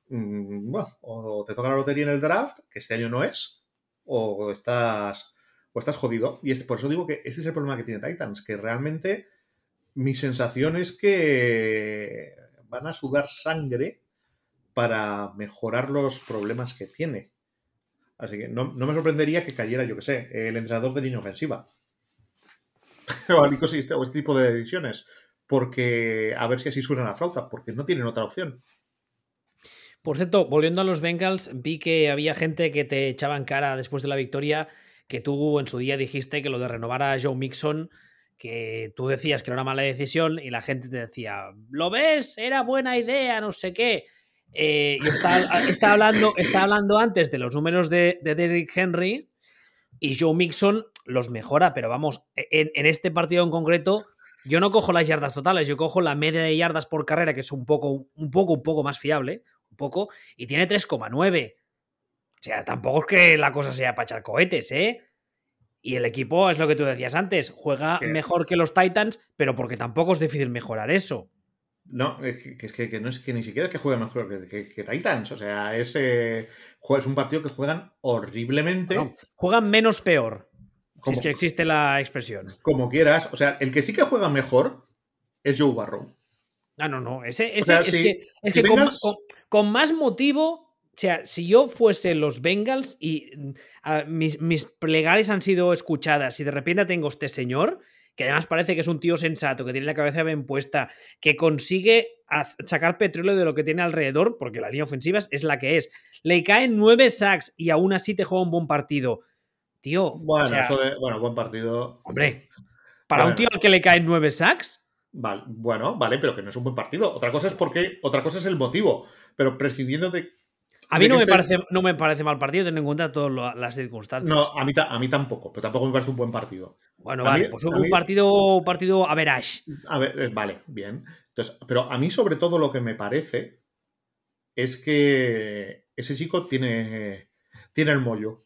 Mm, bueno, o te toca la lotería en el draft, que este año no es, o estás, o estás jodido. Y es, por eso digo que este es el problema que tiene Titans, que realmente mi sensación es que van a sudar sangre para mejorar los problemas que tiene. Así que no, no me sorprendería que cayera, yo que sé, el entrenador de línea ofensiva o este, este tipo de decisiones. Porque a ver si así suena la flauta, porque no tienen otra opción. Por cierto, volviendo a los Bengals, vi que había gente que te echaba en cara después de la victoria que tú en su día dijiste que lo de renovar a Joe Mixon, que tú decías que era una mala decisión y la gente te decía, ¿lo ves? Era buena idea, no sé qué. Eh, yo estaba, hablando, está hablando antes de los números de Derrick Henry y Joe Mixon los mejora, pero vamos, e-, en, este partido en concreto, yo no cojo las yardas totales, yo cojo la media de yardas por carrera, que es un poco, un poco, un poco más fiable, un poco, y tiene 3,9. O sea, tampoco es que la cosa sea para echar cohetes, ¿eh? Y el equipo, es lo que tú decías antes, juega mejor que los Titans, pero porque tampoco es difícil mejorar eso. No, es que, no es que ni siquiera es que juegue mejor que, Titans. O sea, es, es un partido que juegan horriblemente. juegan menos peor es que existe la expresión. Como quieras. O sea, el que sí que juega mejor es Joe Barrow. Ah, no, no. Ese, es que, con, más motivo. O sea, si yo fuese los Bengals y mis, mis plegarias han sido escuchadas y de repente tengo este señor, que además parece que es un tío sensato, que tiene la cabeza bien puesta, que consigue sacar petróleo de lo que tiene alrededor, porque la línea ofensiva es la que es. Le caen nueve sacks y aún así te juega un buen partido. Tío. Bueno, bueno, buen partido. Hombre, para un tío al que le caen nueve sacks. Vale, bueno, vale, pero que no es un buen partido. Otra cosa es porque, otra cosa es el motivo. Pero prescindiendo de. A mí no, me parece, no me parece mal partido, teniendo en cuenta todas las circunstancias. No, a mí, a mí tampoco, pero tampoco me parece un buen partido. Bueno, vale, pues un partido, un partido a ver, eh, vale, bien. Entonces, pero a mí, sobre todo, lo que me parece es que ese chico tiene, tiene el mollo.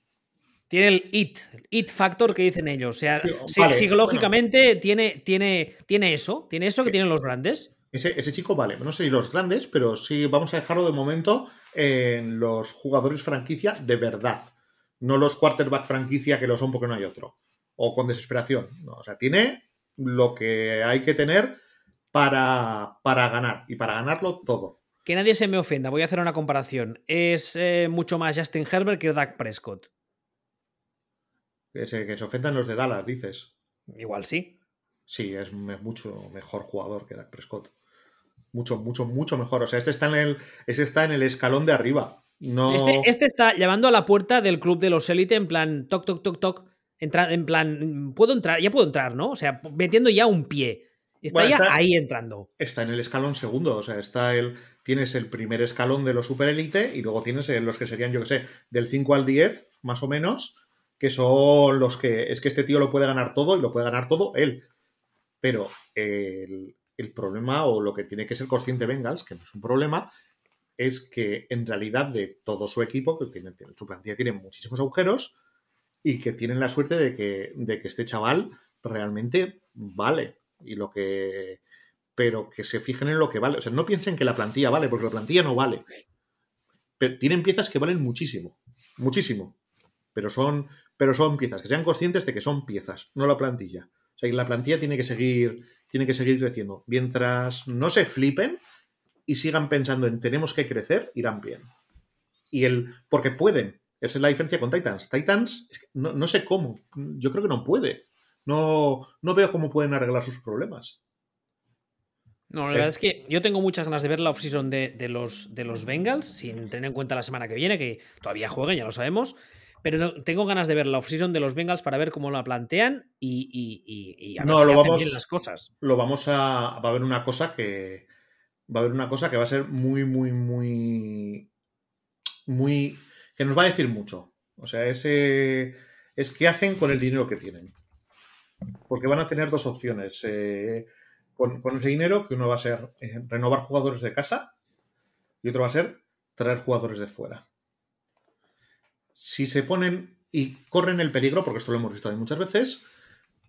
Tiene el it, el it factor que dicen ellos. O sea, psicológicamente tiene, tiene, tiene eso, tiene eso que tienen los grandes. Ese, ese, chico vale, no sé si los grandes, pero sí vamos a dejarlo de momento en los jugadores franquicia de verdad. No los quarterback franquicia que lo son porque no hay otro. O con desesperación. No, o sea, tiene lo que hay que tener para, para ganar. Y para ganarlo todo. Que nadie se me ofenda, voy a hacer una comparación. Es eh, mucho más Justin Herbert que Dak Prescott. Que se, que se ofendan los de Dallas, dices. Igual sí. Sí, es mucho mejor jugador que Dak Prescott. Mucho, mucho, mucho mejor. O sea, este está en el, este está en el escalón de arriba. No... Este, este está llamando a la puerta del club de los élite en plan toc, toc, toc, toc. Entra, en plan, puedo entrar, ya puedo entrar, ¿no? O sea, metiendo ya un pie. Está ya ahí entrando. Está en el escalón segundo, o sea, está el. Tienes el primer escalón de los super élite y luego tienes los que serían, yo que sé, del 5 al 10, más o menos, que son los que. Es que este tío lo puede ganar todo y lo puede ganar todo él. Pero el, el problema, o lo que tiene que ser consciente Bengals, que no es un problema, es que en realidad de todo su equipo, que tiene, su plantilla tiene muchísimos agujeros y que tienen la suerte de que, de que este chaval realmente vale. Y lo que. Pero que se fijen en lo que vale. O sea, no piensen que la plantilla vale, porque la plantilla no vale. Pero tienen piezas que valen muchísimo. Muchísimo. Pero son, pero son piezas. Que sean conscientes de que son piezas, no la plantilla. O sea, que la plantilla tiene que seguir tiene que seguir creciendo. Mientras no se flipen y sigan pensando en tenemos que crecer, irán bien. Y el. Porque pueden. Esa es la diferencia con Titans. Titans, no, sé cómo. Yo creo que no puede. No, no veo cómo pueden arreglar sus problemas. No, la verdad es que yo tengo muchas ganas de ver la offseason de, de, los, de los Bengals, sin tener en cuenta la semana que viene, que todavía jueguen, ya lo sabemos. Pero tengo ganas de ver la offseason de los Bengals para ver cómo la plantean y, a ver si lo vamos, bien las cosas. Lo vamos a. Va a haber una cosa que. Va a haber una cosa que va a ser muy, muy, muy. Muy. que nos va a decir mucho. O sea, ese. Es qué hacen con el dinero que tienen. Porque van a tener dos opciones. Eh, con, con, ese dinero, que uno va a ser eh, renovar jugadores de casa y otro va a ser traer jugadores de fuera si se ponen y corren el peligro, porque esto lo hemos visto muchas veces,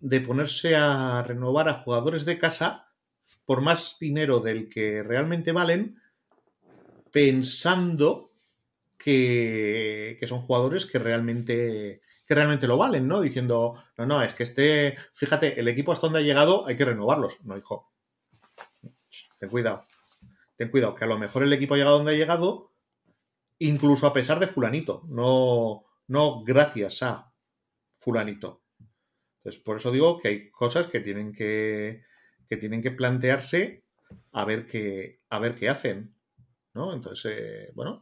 de ponerse a renovar a jugadores de casa por más dinero del que realmente valen, pensando que, que son jugadores que realmente que realmente lo valen, ¿no? Diciendo, no, no, es que este, fíjate, el equipo hasta donde ha llegado hay que renovarlos. No, hijo, ten cuidado, ten cuidado, que a lo mejor el equipo ha llegado donde ha llegado incluso a pesar de fulanito, no, no gracias a fulanito. Entonces, por eso digo que hay cosas que tienen que, que tienen que plantearse a ver qué, a ver qué hacen. ¿no? Entonces, eh, bueno.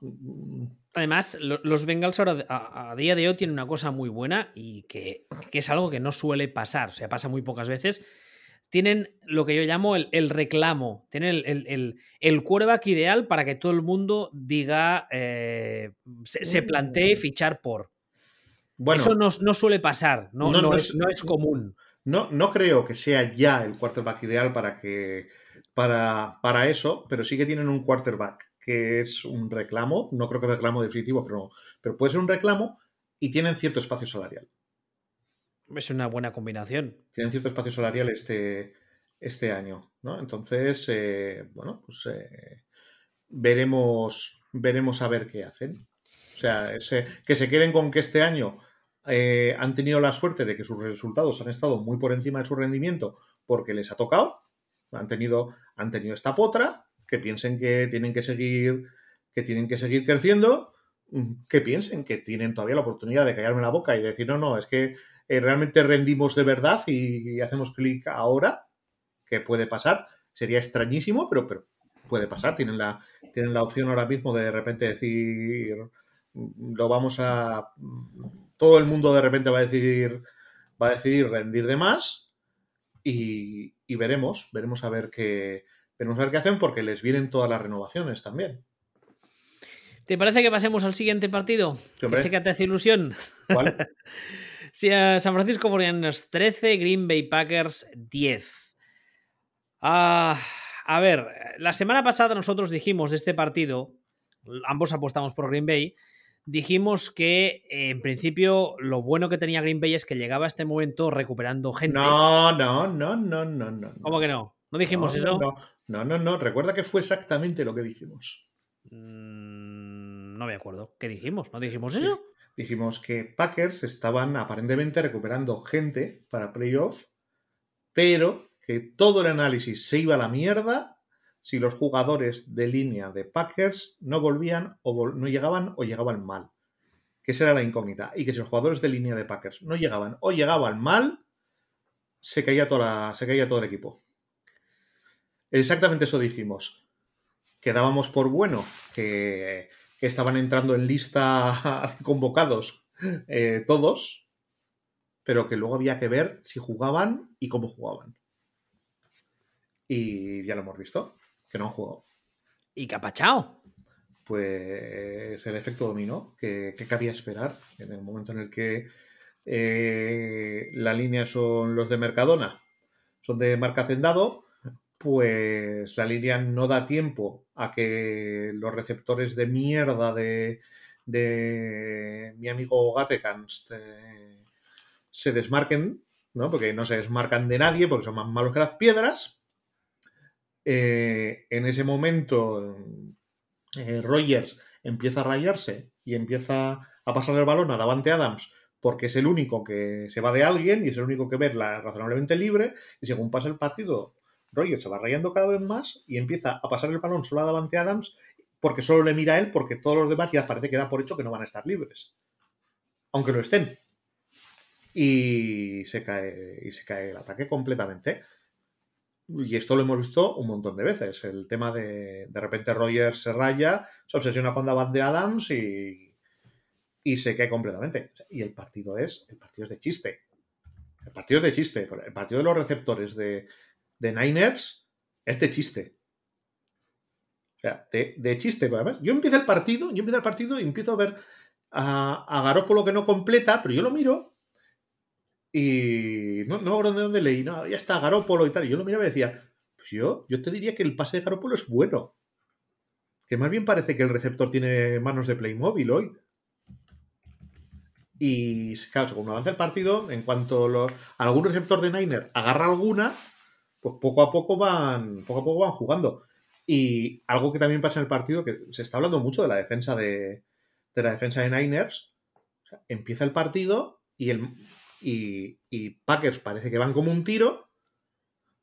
Además, los Bengals ahora a, día de hoy tienen una cosa muy buena y que, que, es algo que no suele pasar, o sea, pasa muy pocas veces, tienen lo que yo llamo el, reclamo, tienen el, el, el, quarterback ideal para que todo el mundo diga, eh, se, plantee mm. fichar por. Bueno, Eso no, suele pasar, no, no, es, común. No, no creo que sea ya el quarterback ideal para, que, para, para eso, pero sí que tienen un quarterback que es un reclamo, no creo que reclamo definitivo, pero, pero puede ser un reclamo y tienen cierto espacio salarial. Es una buena combinación. Tienen cierto espacio salarial este, este año, ¿no? Entonces, eh, bueno, pues eh, veremos, veremos a ver qué hacen. O sea, que se queden con que este año eh, han tenido la suerte de que sus resultados han estado muy por encima de su rendimiento porque les ha tocado. Han tenido, han tenido esta potra, que piensen que tienen que seguir, que tienen que seguir creciendo, que piensen que tienen todavía la oportunidad de callarme la boca y decir, no, no, es que eh, realmente rendimos de verdad y, hacemos clic ahora, que puede pasar, sería extrañísimo, pero, pero puede pasar, tienen la, tienen la opción ahora mismo de de repente decir, lo vamos a, todo el mundo de repente va a decidir, va a decidir rendir de más y, veremos, veremos a ver qué, veremos a ver qué hacen porque les vienen todas las renovaciones también. ¿Te parece que pasemos al siguiente partido? que sé que te hace ilusión. ¿Cuál? San Francisco 49 13, Green Bay Packers 10. Ah, a ver, la semana pasada nosotros dijimos de este partido ambos apostamos por Green Bay, dijimos que eh, en principio lo bueno que tenía Green Bay es que llegaba a este momento recuperando gente. No, no, no, no, no, no. ¿Cómo que no? ¿No dijimos eso? No, no, no, Recuerda que fue exactamente lo que dijimos. Mm, no me acuerdo. ¿Qué dijimos? ¿No dijimos eso? Dijimos que Packers estaban aparentemente recuperando gente para playoff, pero que todo el análisis se iba a la mierda si los jugadores de línea de Packers no volvían o no llegaban o llegaban mal. Que esa era la incógnita. Y que si los jugadores de línea de Packers no llegaban o llegaban mal, se caía, se caía todo el equipo. Exactamente eso dijimos. Quedábamos por bueno que, estaban entrando en lista convocados eh, todos, pero que luego había que ver si jugaban y cómo jugaban. Y ya lo hemos visto, que no han jugado. ¿Y pachado? Pues el efecto dominó, que, que cabía esperar en el momento en el que eh, la línea son los de Mercadona, son de marca Hacendado, pues la línea no da tiempo a que los receptores de mierda de, mi amigo Gatekans eh, se desmarquen, ¿no? Porque no se desmarcan de nadie, porque son más malos que las piedras. Eh, en ese momento, eh, Rogers empieza a rayarse y empieza a pasar el balón a Davante Adams porque es el único que se va de alguien y es el único que ve razonablemente libre y según pasa el partido Rogers se va rayando cada vez más y empieza a pasar el balón solo a Davante Adams porque solo le mira a él porque todos los demás ya parece que da por hecho que no van a estar libres. Aunque lo estén. Y se cae, y se cae el ataque completamente. Y esto lo hemos visto un montón de veces. El tema de de repente Rogers se raya, se obsesiona con Davante Adams y, y se cae completamente. Y el partido es, el partido es de chiste. El partido es de chiste. El partido de los receptores de, de Niners es de chiste. O sea, de, chiste, además. Yo empiezo el partido, yo empiezo el partido y empiezo a ver a, a Garópolo que no completa, pero yo lo miro y no, no de dónde leí, no, ya está Garópolo y tal. Y yo lo miraba y decía, pues yo, yo te diría que el pase de Garópolo es bueno. Que más bien parece que el receptor tiene manos de Playmobil hoy. Y claro, según avanza el partido, en cuanto algún receptor de Niner agarra alguna, pues poco a poco van, poco a poco van jugando. Y algo que también pasa en el partido, que se está hablando mucho de la defensa de, la defensa de Niners. empieza el partido y, el, y, Packers parece que van como un tiro.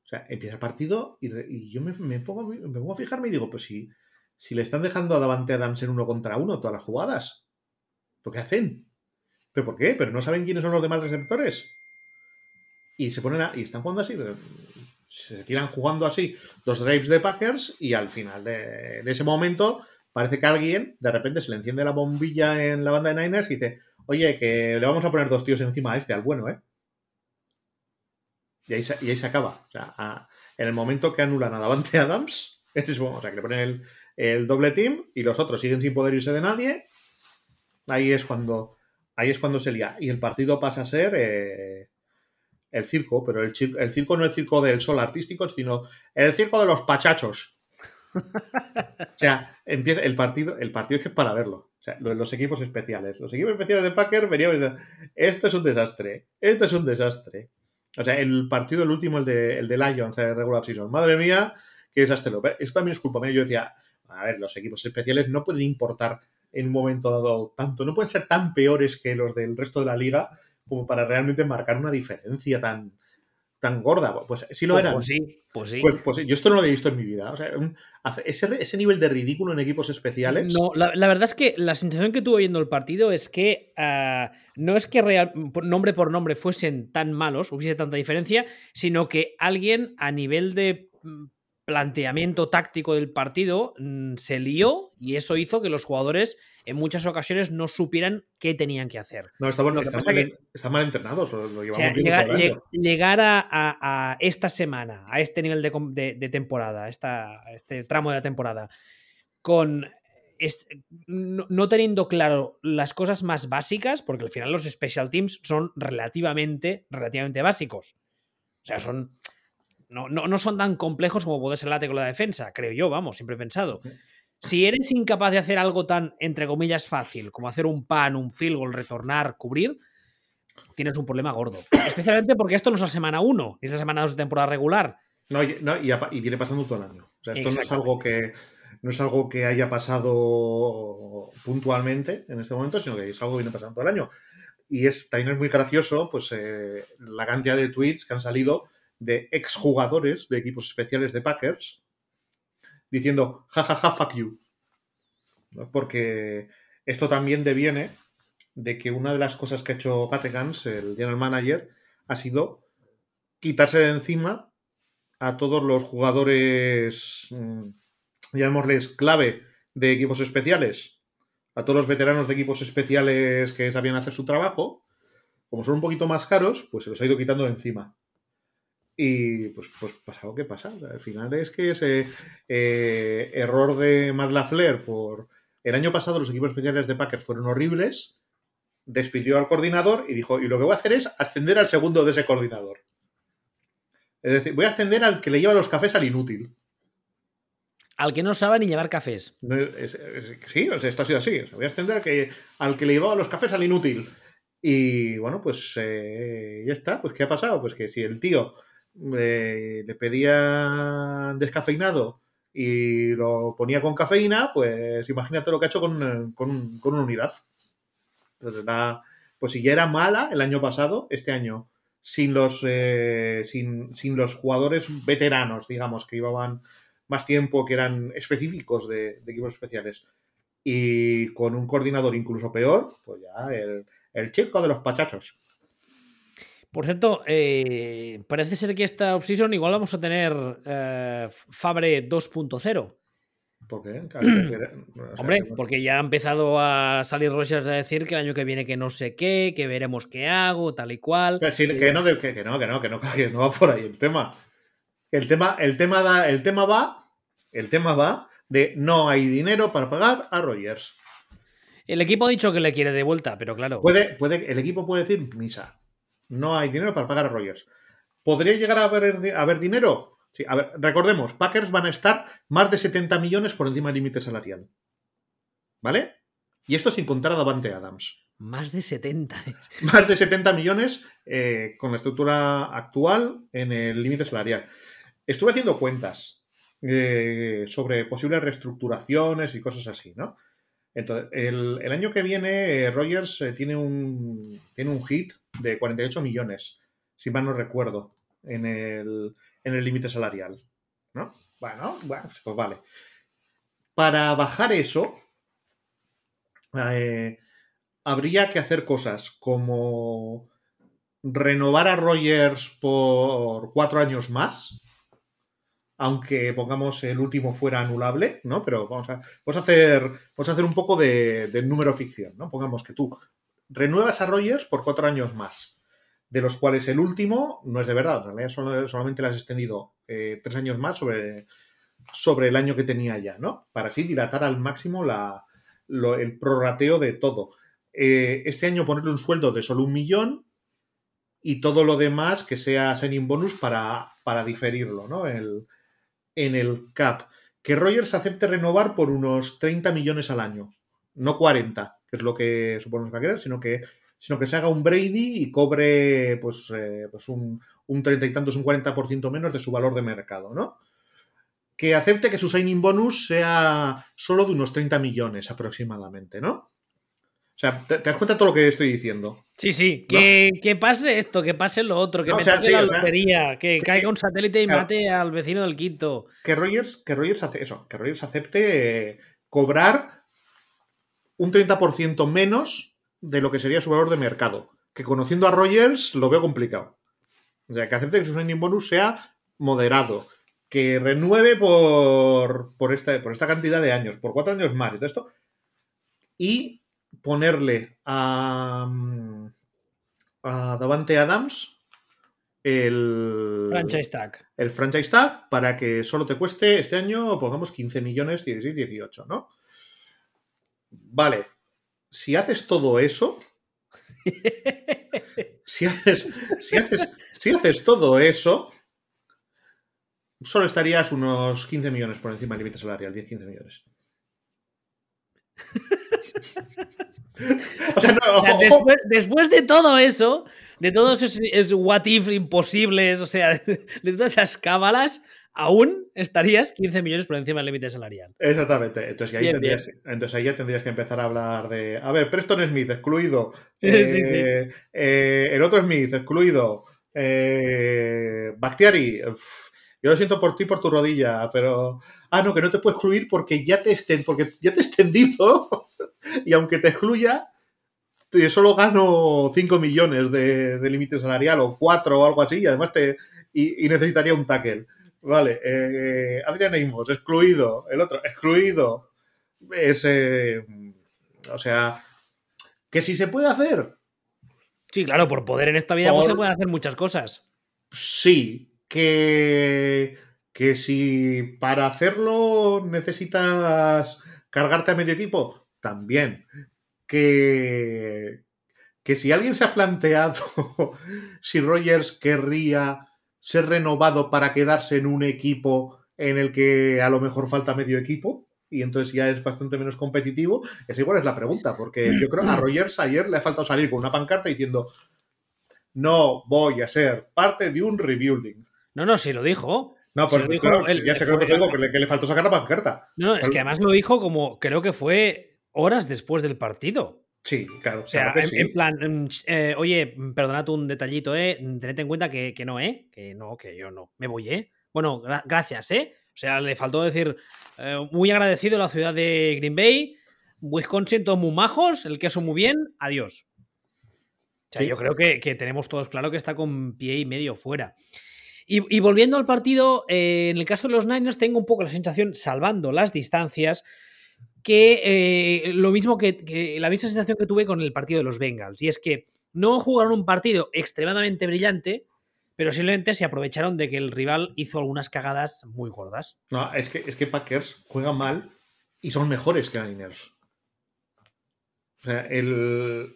O sea, empieza el partido y, yo me, pongo, me, pongo, a fijarme y digo, pues si, si le están dejando a Davante Adams en uno contra uno todas las jugadas, ¿lo qué hacen? ¿Pero por qué? ¿Pero no saben quiénes son los demás receptores? Y se ponen a, y están jugando así se tiran jugando así los drives de Packers y al final de, ese momento parece que alguien de repente se le enciende la bombilla en la banda de Niners y dice, oye, que le vamos a poner dos tíos encima a este, al bueno, ¿eh? Y ahí se, y ahí se acaba. O sea, en el momento que anulan a Davante Adams, es, o sea, que le ponen el, doble team y los otros siguen sin poder irse de nadie, ahí es cuando, ahí es cuando se lía. Y el partido pasa a ser... Eh, el circo, pero el, el, circo no es el circo del sol artístico, sino el circo de los pachachos. o sea, empieza el partido, el partido es que es para verlo. O sea, los equipos especiales. Los equipos especiales de Packer venían diciendo, esto es un desastre, esto es un desastre. O sea, el partido, el último, el de, el de Lions, de regular season. Madre mía, qué desastre. Esto también es culpa mía. Yo decía, a ver, los equipos especiales no pueden importar en un momento dado tanto, no pueden ser tan peores que los del resto de la liga como para realmente marcar una diferencia tan, tan gorda. Pues sí lo pues, eran. Pues sí, pues sí. Pues, pues yo esto no lo había visto en mi vida. O sea, ese, nivel de ridículo en equipos especiales. No, la, verdad es que la sensación que tuve viendo el partido es que ah, no es que real, nombre por nombre fuesen tan malos, hubiese tanta diferencia, sino que alguien a nivel de mm, planteamiento táctico del partido mm, se lió y eso hizo que los jugadores en muchas ocasiones no supieran qué tenían que hacer. No, estaban, mal, entrenados, llegar, a, esta semana, a este nivel de, temporada, esta, este tramo de la temporada, con no, teniendo claro las cosas más básicas, porque al final los special teams son relativamente, relativamente básicos. O sea, son. No, no, son tan complejos como puede ser la con la defensa, creo yo, vamos, siempre he pensado Si eres incapaz de hacer algo tan, entre comillas, fácil como hacer un pan, un field goal, retornar, cubrir, tienes un problema gordo. Especialmente porque esto no es la semana 1, es la semana 2 de temporada regular. No, y, viene pasando todo el año. O sea, esto no es algo que no es algo que haya pasado puntualmente en este momento, sino que es algo que viene pasando todo el año. Y es, también es muy gracioso pues, eh, la cantidad de tweets que han salido de exjugadores de equipos especiales de Packers diciendo jajaja, fuck you. Porque esto también deviene de que una de las cosas que ha hecho Gategans, el general manager, ha sido quitarse de encima a todos los jugadores, mm, llamémosles clave de equipos especiales, a todos los veteranos de equipos especiales que sabían hacer su trabajo, como son un poquito más caros, pues se los ha ido quitando de encima. Y pues, pues pasa lo que pasa. al final es que ese eh, error de Matt LaFleur por... El año pasado los equipos especiales de Packers fueron horribles, despidió al coordinador y dijo, y lo que voy a hacer es ascender al segundo de ese coordinador. Es decir, voy a ascender al que le lleva los cafés al inútil. Al que no sabe ni llevar cafés. sí, esto ha sido así. voy a ascender al que, al que le llevaba los cafés al inútil. Y bueno, pues eh, ya está. Pues ¿qué ha pasado? Pues que si el tío eh, le pedía descafeinado y lo ponía con cafeína, pues imagínate lo que ha hecho con, con, con una unidad. Entonces, pues si ya era mala el año pasado, este año, sin los, eh, sin, sin, los jugadores veteranos, digamos, que llevaban más tiempo, que eran específicos de, equipos especiales, y con un coordinador incluso peor, pues ya el, el chico de los pachachos. Por cierto, eh, parece ser que esta offseason igual vamos a tener eh, Fabre 2.0. ¿Por qué? Hombre, porque ya ha empezado a salir Rogers a decir que el año que viene que no sé qué, que veremos qué hago, tal y cual. que, no, que, no, que no, que no, que no va por ahí el tema. El tema, el tema, da, el tema va, el tema va de no hay dinero para pagar a Rogers. El equipo ha dicho que le quiere de vuelta, pero claro. Puede, puede, el equipo puede decir misa. No hay dinero para pagar a Rogers. ¿Podría llegar a haber, a haber dinero? Sí, a ver, recordemos, Packers van a estar más de 70 millones por encima del límite salarial. ¿Vale? Y esto sin contar a Davante Adams. Más de 70. Más de 70 millones eh, con la estructura actual en el límite salarial. Estuve haciendo cuentas eh, sobre posibles reestructuraciones y cosas así, ¿no? Entonces, el, año que viene, eh, Rogers tiene, un, tiene un hit de 48 millones, si mal no recuerdo, en el, en límite salarial. ¿No? Bueno, bueno, pues vale. Para bajar eso, eh, habría que hacer cosas como renovar a Rogers por cuatro años más, aunque pongamos el último fuera anulable, ¿no? Pero vamos a, vamos a, hacer, vamos a hacer un poco de número ficción, ¿no? Pongamos que tú renuevas a Rogers por cuatro años más de los cuales el último no es de verdad, en realidad solamente le has extendido eh, tres años más sobre, sobre el año que tenía ya, ¿no? Para así dilatar al máximo el prorrateo de todo. Eh, este año ponerle un sueldo de solo un millón y todo lo demás que sea signing bonus para, para diferirlo, ¿no? En el cap. Que Rogers acepte renovar por unos 30 millones al año, no 40, que es lo que suponemos que va a querer, sino que sino que se haga un Brady y cobre pues, eh, pues un, treinta y tantos, un 40% menos de su valor de mercado, ¿no? Que acepte que su signing bonus sea solo de unos 30 millones aproximadamente, ¿no? O sea, ¿te, das cuenta de todo lo que estoy diciendo? Sí, sí, que, pase esto, que pase lo otro, que me toque la lotería, que, caiga un satélite y mate al vecino del quinto. Que Rogers, que Rogers hace eso, que Rogers acepte eh, cobrar un 30% menos de lo que sería su valor de mercado. Que conociendo a Rogers lo veo complicado. O sea, que acepte que su signing bonus sea moderado. Que renueve por, por, esta, por esta cantidad de años, por cuatro años más y todo esto. Y ponerle a, a Davante Adams el franchise tag. El franchise tag para que solo te cueste este año, pongamos 15 millones, 16, 18, ¿no? Vale, si haces todo eso, si haces, si haces, si haces todo eso, solo estarías unos 15 millones por encima del límite salarial, 10-15 millones. o sea, no, después, después, de todo eso, de todos esos what if imposibles, o sea, de todas esas cábalas, aún estarías 15 millones por encima del límite salarial. Exactamente. Entonces ahí, entonces ahí, ya tendrías que empezar a hablar de. A ver, Preston Smith excluido. Eh, eh, el otro Smith excluido. Eh, Bactiari. yo lo siento por ti, por tu rodilla, pero. Ah, no, que no te puedo excluir porque ya te estén, porque ya te extendizo. y aunque te excluya, solo gano 5 millones de, límite salarial o 4 o algo así, y además te. y necesitaría un tackle. Vale, eh, Adrián Amos, excluido. El otro, excluido. Ese. O sea, que si se puede hacer. Sí, claro, por poder en esta vida pues se pueden hacer muchas cosas. Sí, que. Que si para hacerlo necesitas cargarte a medio equipo, también. Que. Que si alguien se ha planteado si Rogers querría ser renovado para quedarse en un equipo en el que a lo mejor falta medio equipo y entonces ya es bastante menos competitivo? Esa igual es la pregunta, porque yo creo que a Rogers ayer le ha faltado salir con una pancarta diciendo no voy a ser parte de un rebuilding. No, no, sí lo dijo. No, pues, ya sé que, que, le, faltó sacar la pancarta. No, es que además lo dijo como creo que fue horas después del partido. Sí, claro. O sea, en, plan, mm, eh, oye, perdonad un detallito, ¿eh? Tened en cuenta que, no, ¿eh? Que no, que yo no. Me voy, ¿eh? Bueno, gracias, ¿eh? O sea, le faltó decir, eh, muy agradecido a la ciudad de Green Bay, Wisconsin, todos muy majos, el queso muy bien, adiós. O sea, yo creo que, tenemos todos claro que está con pie y medio fuera. Y, volviendo al partido, eh, en el caso de los Niners tengo un poco la sensación, salvando las distancias, que eh, lo mismo que, la misma sensación que tuve con el partido de los Bengals. Y es que no jugaron un partido extremadamente brillante, pero simplemente se aprovecharon de que el rival hizo algunas cagadas muy gordas. No, es que, es que Packers juegan mal y son mejores que Niners. O sea, el,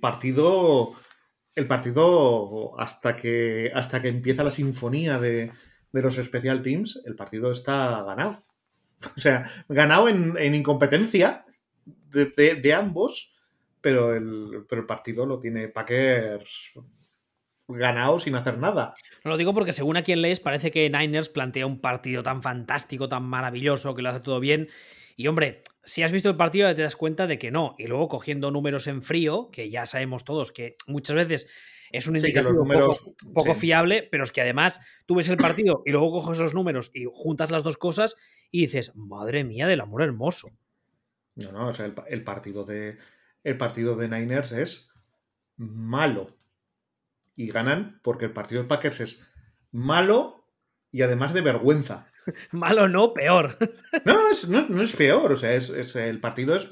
partido. El partido, hasta que, hasta que empieza la sinfonía de, de los Special Teams, el partido está ganado. O sea, ganado en, incompetencia de, ambos, pero el, pero el partido lo tiene Packers ganado sin hacer nada. No lo digo porque según a quien lees parece que Niners plantea un partido tan fantástico, tan maravilloso, que lo hace todo bien. Y hombre, si has visto el partido te das cuenta de que no. Y luego cogiendo números en frío, que ya sabemos todos que muchas veces es un indicador poco, fiable, pero es que además tú ves el partido y luego coges esos números y juntas las dos cosas y dices, madre mía del amor hermoso. No, no, o sea, el, partido de el partido de Niners es malo. Y ganan porque el partido de Packers es malo y además de vergüenza. malo no, peor. no, no, es peor, o sea, es, el partido es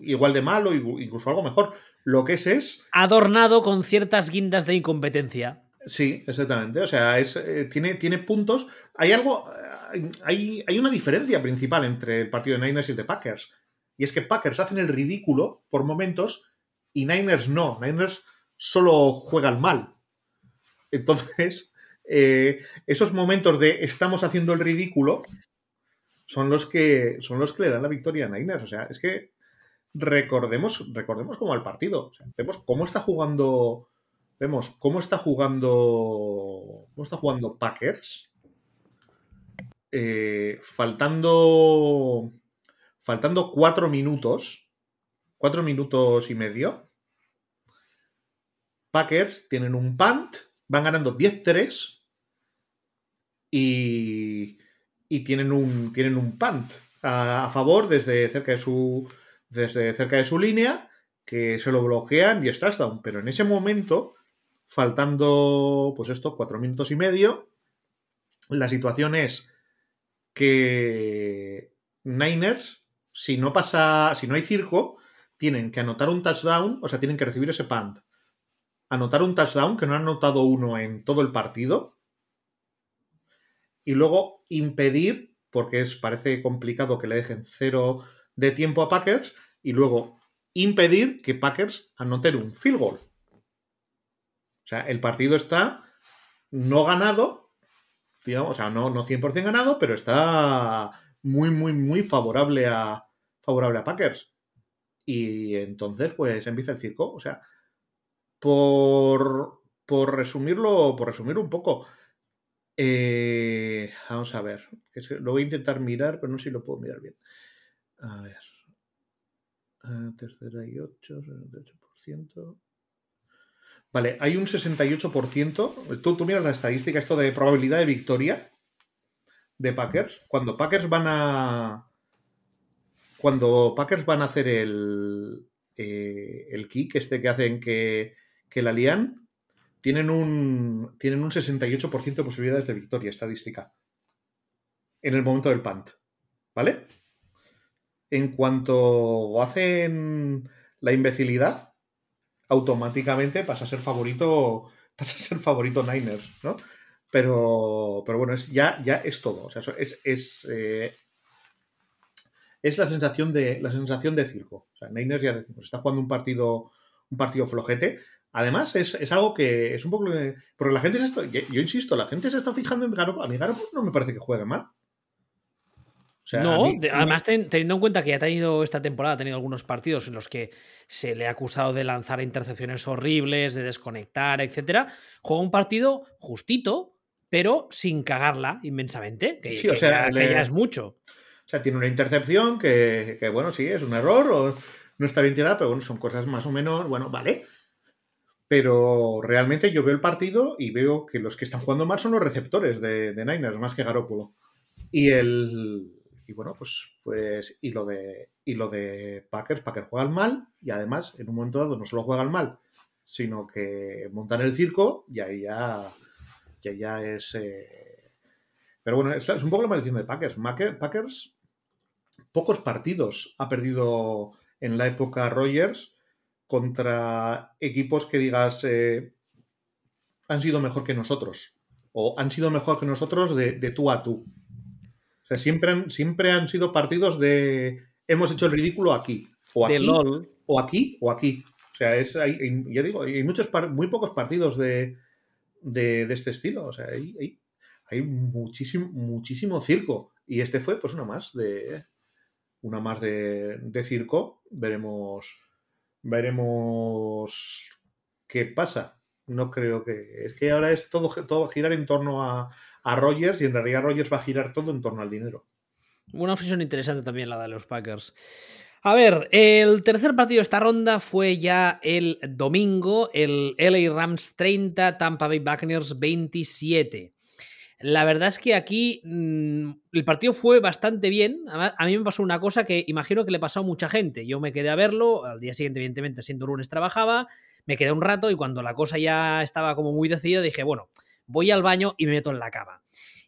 igual de malo, incluso algo mejor. Lo que es es... Adornado con ciertas guindas de incompetencia. Sí, exactamente. O sea, eh, tiene, tiene puntos. Hay algo. Hay, hay, una diferencia principal entre el partido de Niners y el de Packers. Y es que Packers hacen el ridículo por momentos y Niners no. Niners solo juegan mal. Entonces, eh, esos momentos de estamos haciendo el ridículo son los que son los que le dan la victoria a Niners. O sea, es que recordemos, recordemos cómo el partido. vemos cómo está jugando. Vemos cómo está jugando. ¿Cómo está jugando Packers? Eh, faltando. Faltando cuatro minutos. Cuatro minutos y medio. Packers tienen un punt. Van ganando 10-3. Y. Y tienen un. Tienen un punt a favor desde cerca de su desde cerca de su línea, que se lo bloquean y es touchdown. Pero en ese momento, faltando, pues esto, cuatro minutos y medio, la situación es que Niners, si no pasa, si no hay circo, tienen que anotar un touchdown, o sea, tienen que recibir ese punt. Anotar un touchdown, que no han anotado uno en todo el partido. Y luego impedir, porque es, parece complicado que le dejen cero de tiempo a Packers y luego impedir que Packers anoten un field goal. O sea, el partido está no ganado, digamos, o sea, no, no 100% ganado, pero está muy, muy, muy favorable a, favorable a Packers. Y entonces, pues empieza el circo. O sea, por, por resumirlo, por resumir un poco, eh, vamos a ver. Lo voy a intentar mirar, pero no sé si lo puedo mirar bien. A ver. Ah, tercera y 8, 68%. Vale, hay un 68%. Tú, tú miras la estadística, esto de probabilidad de victoria de Packers. Cuando Packers van a. Cuando Packers van a hacer el. Eh, el kick, este que hacen que, que la lían, tienen un, tienen un 68% de posibilidades de victoria estadística en el momento del punt. ¿Vale? En cuanto hacen la imbecilidad, automáticamente pasa a ser favorito, pasa a ser favorito Niners, ¿no? Pero, pero bueno, es, ya, ya es todo. Es, es, eh, es la sensación de la sensación de circo. O sea, Niners ya decimos, está jugando un partido, un partido flojete, Además, es, algo que es un poco. Porque la gente se está. Yo insisto, la gente se está fijando en Garoppolo. A mí Garoppolo no me parece que juegue mal. No, además teniendo en cuenta que ya ha tenido esta temporada, ha tenido algunos partidos en los que se le ha acusado de lanzar intercepciones horribles, de desconectar, etcétera. Juega un partido justito, pero sin cagarla inmensamente. Que, sí, o sea, ya, es mucho. O sea, tiene una intercepción que, que, bueno, sí, es un error o no está bien tirada, pero bueno, son cosas más o menos, bueno, vale. Pero realmente yo veo el partido y veo que los que están jugando mal son los receptores de, Niners, más que Garópolo. Y el. Y bueno, pues, pues. Y lo de. Y lo de Packers, Packers juegan mal. Y además, en un momento dado, no solo juegan mal, sino que montan el circo y ahí ya. Ya, ya es. Eh, pero bueno, es, un poco la maldición de Packers. Packers, pocos partidos ha perdido en la época Rogers contra equipos que digas eh, han sido mejor que nosotros o han sido mejor que nosotros de, tú a tú. O sea, siempre han, siempre han sido partidos de hemos hecho el ridículo aquí o aquí o aquí o aquí. O sea, es, hay, ya digo, hay muchos muy pocos partidos de, este estilo. O sea, hay, hay, muchísimo, muchísimo circo. Y este fue, pues, una más de. Una más de, de circo. Veremos Veremos qué pasa. No creo que. Es que ahora es todo, todo girar en torno a, a Rogers y en realidad Rogers va a girar todo en torno al dinero. Una fusión interesante también la de los Packers. A ver, el tercer partido de esta ronda fue ya el domingo, el LA Rams 30, Tampa Bay Buccaneers 27. La verdad es que aquí mm, el partido fue bastante bien. A mí me pasó una cosa que imagino que le pasó a mucha gente. Yo me quedé a verlo, al día siguiente, evidentemente, siendo lunes trabajaba, me quedé un rato y cuando la cosa ya estaba como muy decidida, dije, bueno, voy al baño y me meto en la cama.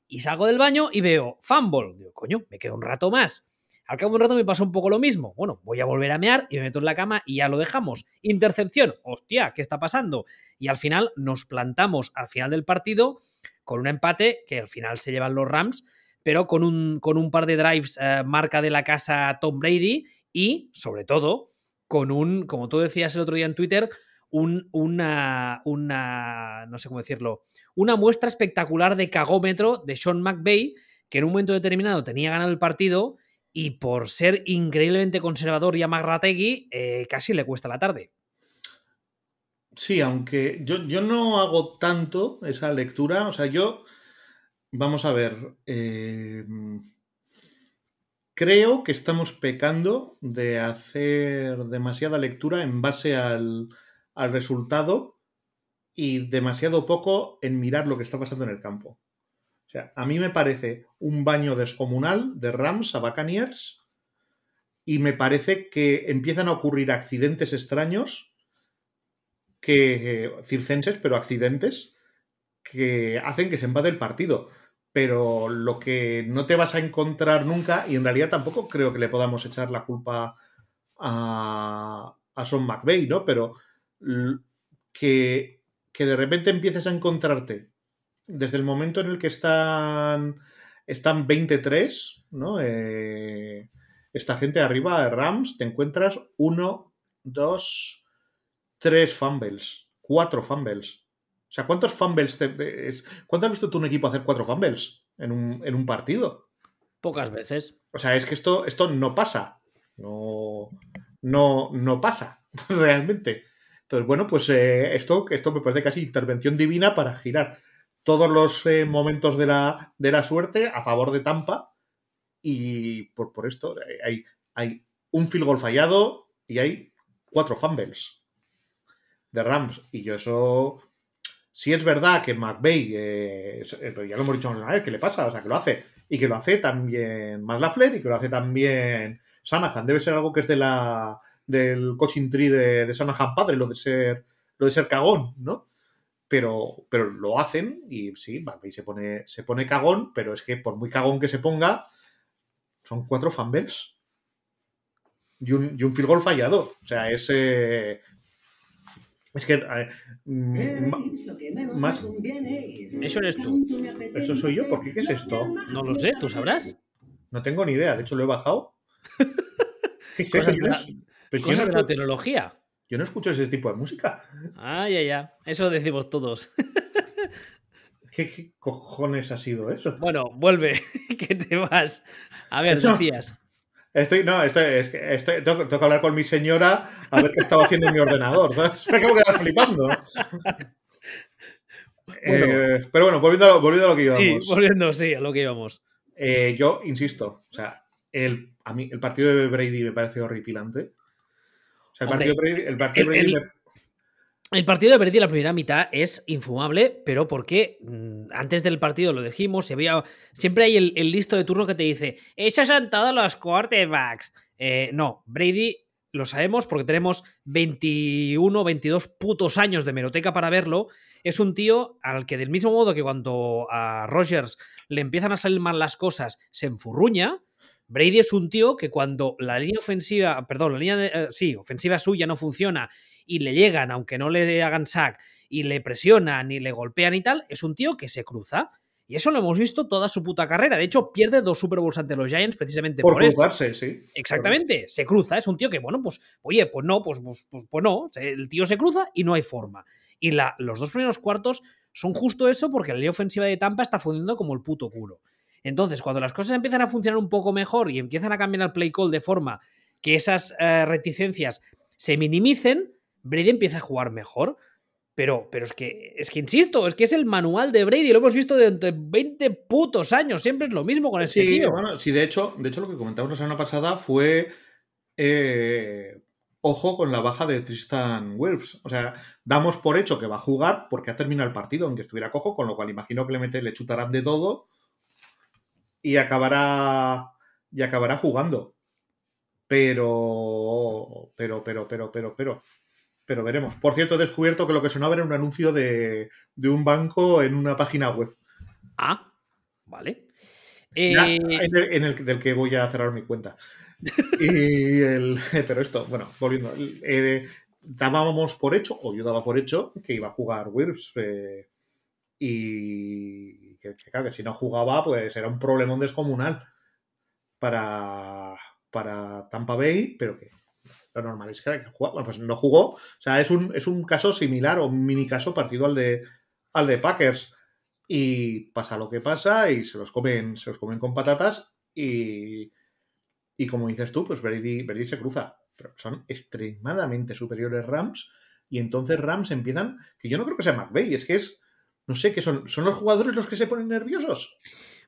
Y salgo del baño y veo fumble. Digo, coño, me quedo un rato más. Al cabo de un rato me pasó un poco lo mismo. Bueno, voy a volver a mear y me meto en la cama y ya lo dejamos. Intercepción. Hostia, ¿qué está pasando? Y al final nos plantamos al final del partido con un empate que al final se llevan los Rams, pero con un, con un par de drives eh, marca de la casa Tom Brady y, sobre todo, con un, como tú decías el otro día en Twitter, un, una, una, no sé cómo decirlo, una muestra espectacular de cagómetro de Sean McVay, que en un momento determinado tenía ganado el partido y por ser increíblemente conservador y amarrategui, eh, casi le cuesta la tarde. Sí, aunque yo, yo, no hago tanto esa lectura, o sea, yo, vamos a ver, eh, creo que estamos pecando de hacer demasiada lectura en base al, al resultado y demasiado poco en mirar lo que está pasando en el campo. O sea, a mí me parece un baño descomunal de Rams a Buccaneers y me parece que empiezan a ocurrir accidentes extraños que circenses, pero accidentes que hacen que se empate el partido. Pero lo que no te vas a encontrar nunca, y en realidad tampoco creo que le podamos echar la culpa a, a Son McVeigh, ¿no? Pero que, que de repente empieces a encontrarte desde el momento en el que están, están 23, ¿no? Eh, esta gente arriba de Rams, te encuentras uno, dos, tres fumbles, cuatro fumbles. O sea, ¿cuántos fumbles te, es, ¿Cuánto has visto tú un equipo hacer cuatro fumbles en un, partido? Pocas veces. O sea, es que esto, esto no pasa. No, no, no pasa realmente. Entonces, bueno, pues eh, esto, esto me parece casi intervención divina para girar todos los eh, momentos de la, de la, suerte a favor de Tampa. Y por, por esto eh, hay, hay un field goal fallado y hay cuatro fumbles de Rams. Y yo eso. Si es verdad que McVeigh, ya lo hemos dicho una vez, que le pasa, o sea, que lo hace. Y que lo hace también Maslafler y que lo hace también Sanahan. Debe ser algo que es de la del coaching tree de, de Sanahan padre, lo de ser lo de ser cagón, ¿no? Pero, pero lo hacen y sí, McVeigh se pone, se pone cagón, pero es que por muy cagón que se ponga, son cuatro fumbles y un, y un field goal fallado. O sea, es. Eh, es que. Mm, más. Eso eres tú. ¿Eso soy yo? ¿Por qué? ¿Qué es esto? No lo sé, ¿tú sabrás? No tengo ni idea. De hecho, lo he bajado. ¿Qué es eso? Cosas yo, de no, la tecnología. yo no escucho ese tipo de música. Ah, ya, ya. Eso decimos todos. ¿Qué, qué cojones ha sido eso? Bueno, vuelve, que te vas. A ver, Eso- decías. Estoy, no, estoy, es que estoy, tengo, tengo que hablar con mi señora a ver qué estaba haciendo en mi ordenador. ¿sabes? Me acabo de quedar flipando. Eh, pero bueno, volviendo, a- volviendo a lo que Sí, íbamos. volviendo, sí, a lo que íbamos. Eh, yo insisto, o sea, el, a mí el partido de Brady me parece horripilante. Sea, el Hombre, partido de Brady, el partido el- partido de en la primera mitad es infumable, pero porque mm, antes del partido lo dijimos, y había, siempre hay el, listo de turno que te dice, esos son todos los quarterbacks. Eh, no, Brady lo sabemos porque tenemos 21, 22 putos años de meroteca para verlo. Es un tío al que del mismo modo que cuando a Rogers le empiezan a salir mal las cosas, se enfurruña. Brady es un tío que cuando la línea ofensiva, perdón, la línea de, eh, sí, ofensiva suya no funciona y le llegan, aunque no le hagan sack, y le presionan y le golpean y tal, es un tío que se cruza. Y eso lo hemos visto toda su puta carrera. De hecho, pierde dos Super Bowls ante los Giants precisamente por, por esto. cruzarse, sí. Exactamente, se cruza, es un tío que, bueno, pues, oye, pues no, pues, pues, pues, pues no, el tío se cruza y no hay forma. Y la, los dos primeros cuartos son justo eso porque la línea ofensiva de Tampa está fundiendo como el puto culo. Entonces, cuando las cosas empiezan a funcionar un poco mejor y empiezan a cambiar el play call de forma que esas eh, reticencias se minimicen, Brady empieza a jugar mejor. Pero, pero es que, es que insisto, es que es el manual de Brady, lo hemos visto durante 20 putos años, siempre es lo mismo con ese Sí, tío. bueno, sí, de hecho, de hecho, lo que comentamos la semana pasada fue. eh, ojo con la baja de Tristan Wirfs. O sea, damos por hecho que va a jugar porque ha terminado el partido, aunque estuviera cojo, con lo cual imagino que le, mete, le chutarán de todo y acabará. Y acabará jugando. Pero. Pero, pero, pero, pero, pero. Pero veremos. Por cierto, he descubierto que lo que sonaba era un anuncio de, de un banco en una página web. Ah, vale. Ya, Eh, en el, en el del que voy a cerrar mi cuenta. Y el, pero esto, bueno, volviendo. eh, dábamos por hecho, o yo daba por hecho, que iba a jugar Wirfs. eh, y que, claro, que si no jugaba, pues era un problemón descomunal para, para Tampa Bay, pero que lo normal es que jugaba. Bueno, pues no jugó. O sea, es un, es un caso similar o un mini caso partido al de, al de Packers. Y pasa lo que pasa y se los comen, se los comen con patatas y, y como dices tú, pues Brady, Brady se cruza. Pero son extremadamente superiores Rams y entonces Rams empiezan, que yo no creo que sea McVeigh, es que es, no sé, que son, son los jugadores los que se ponen nerviosos.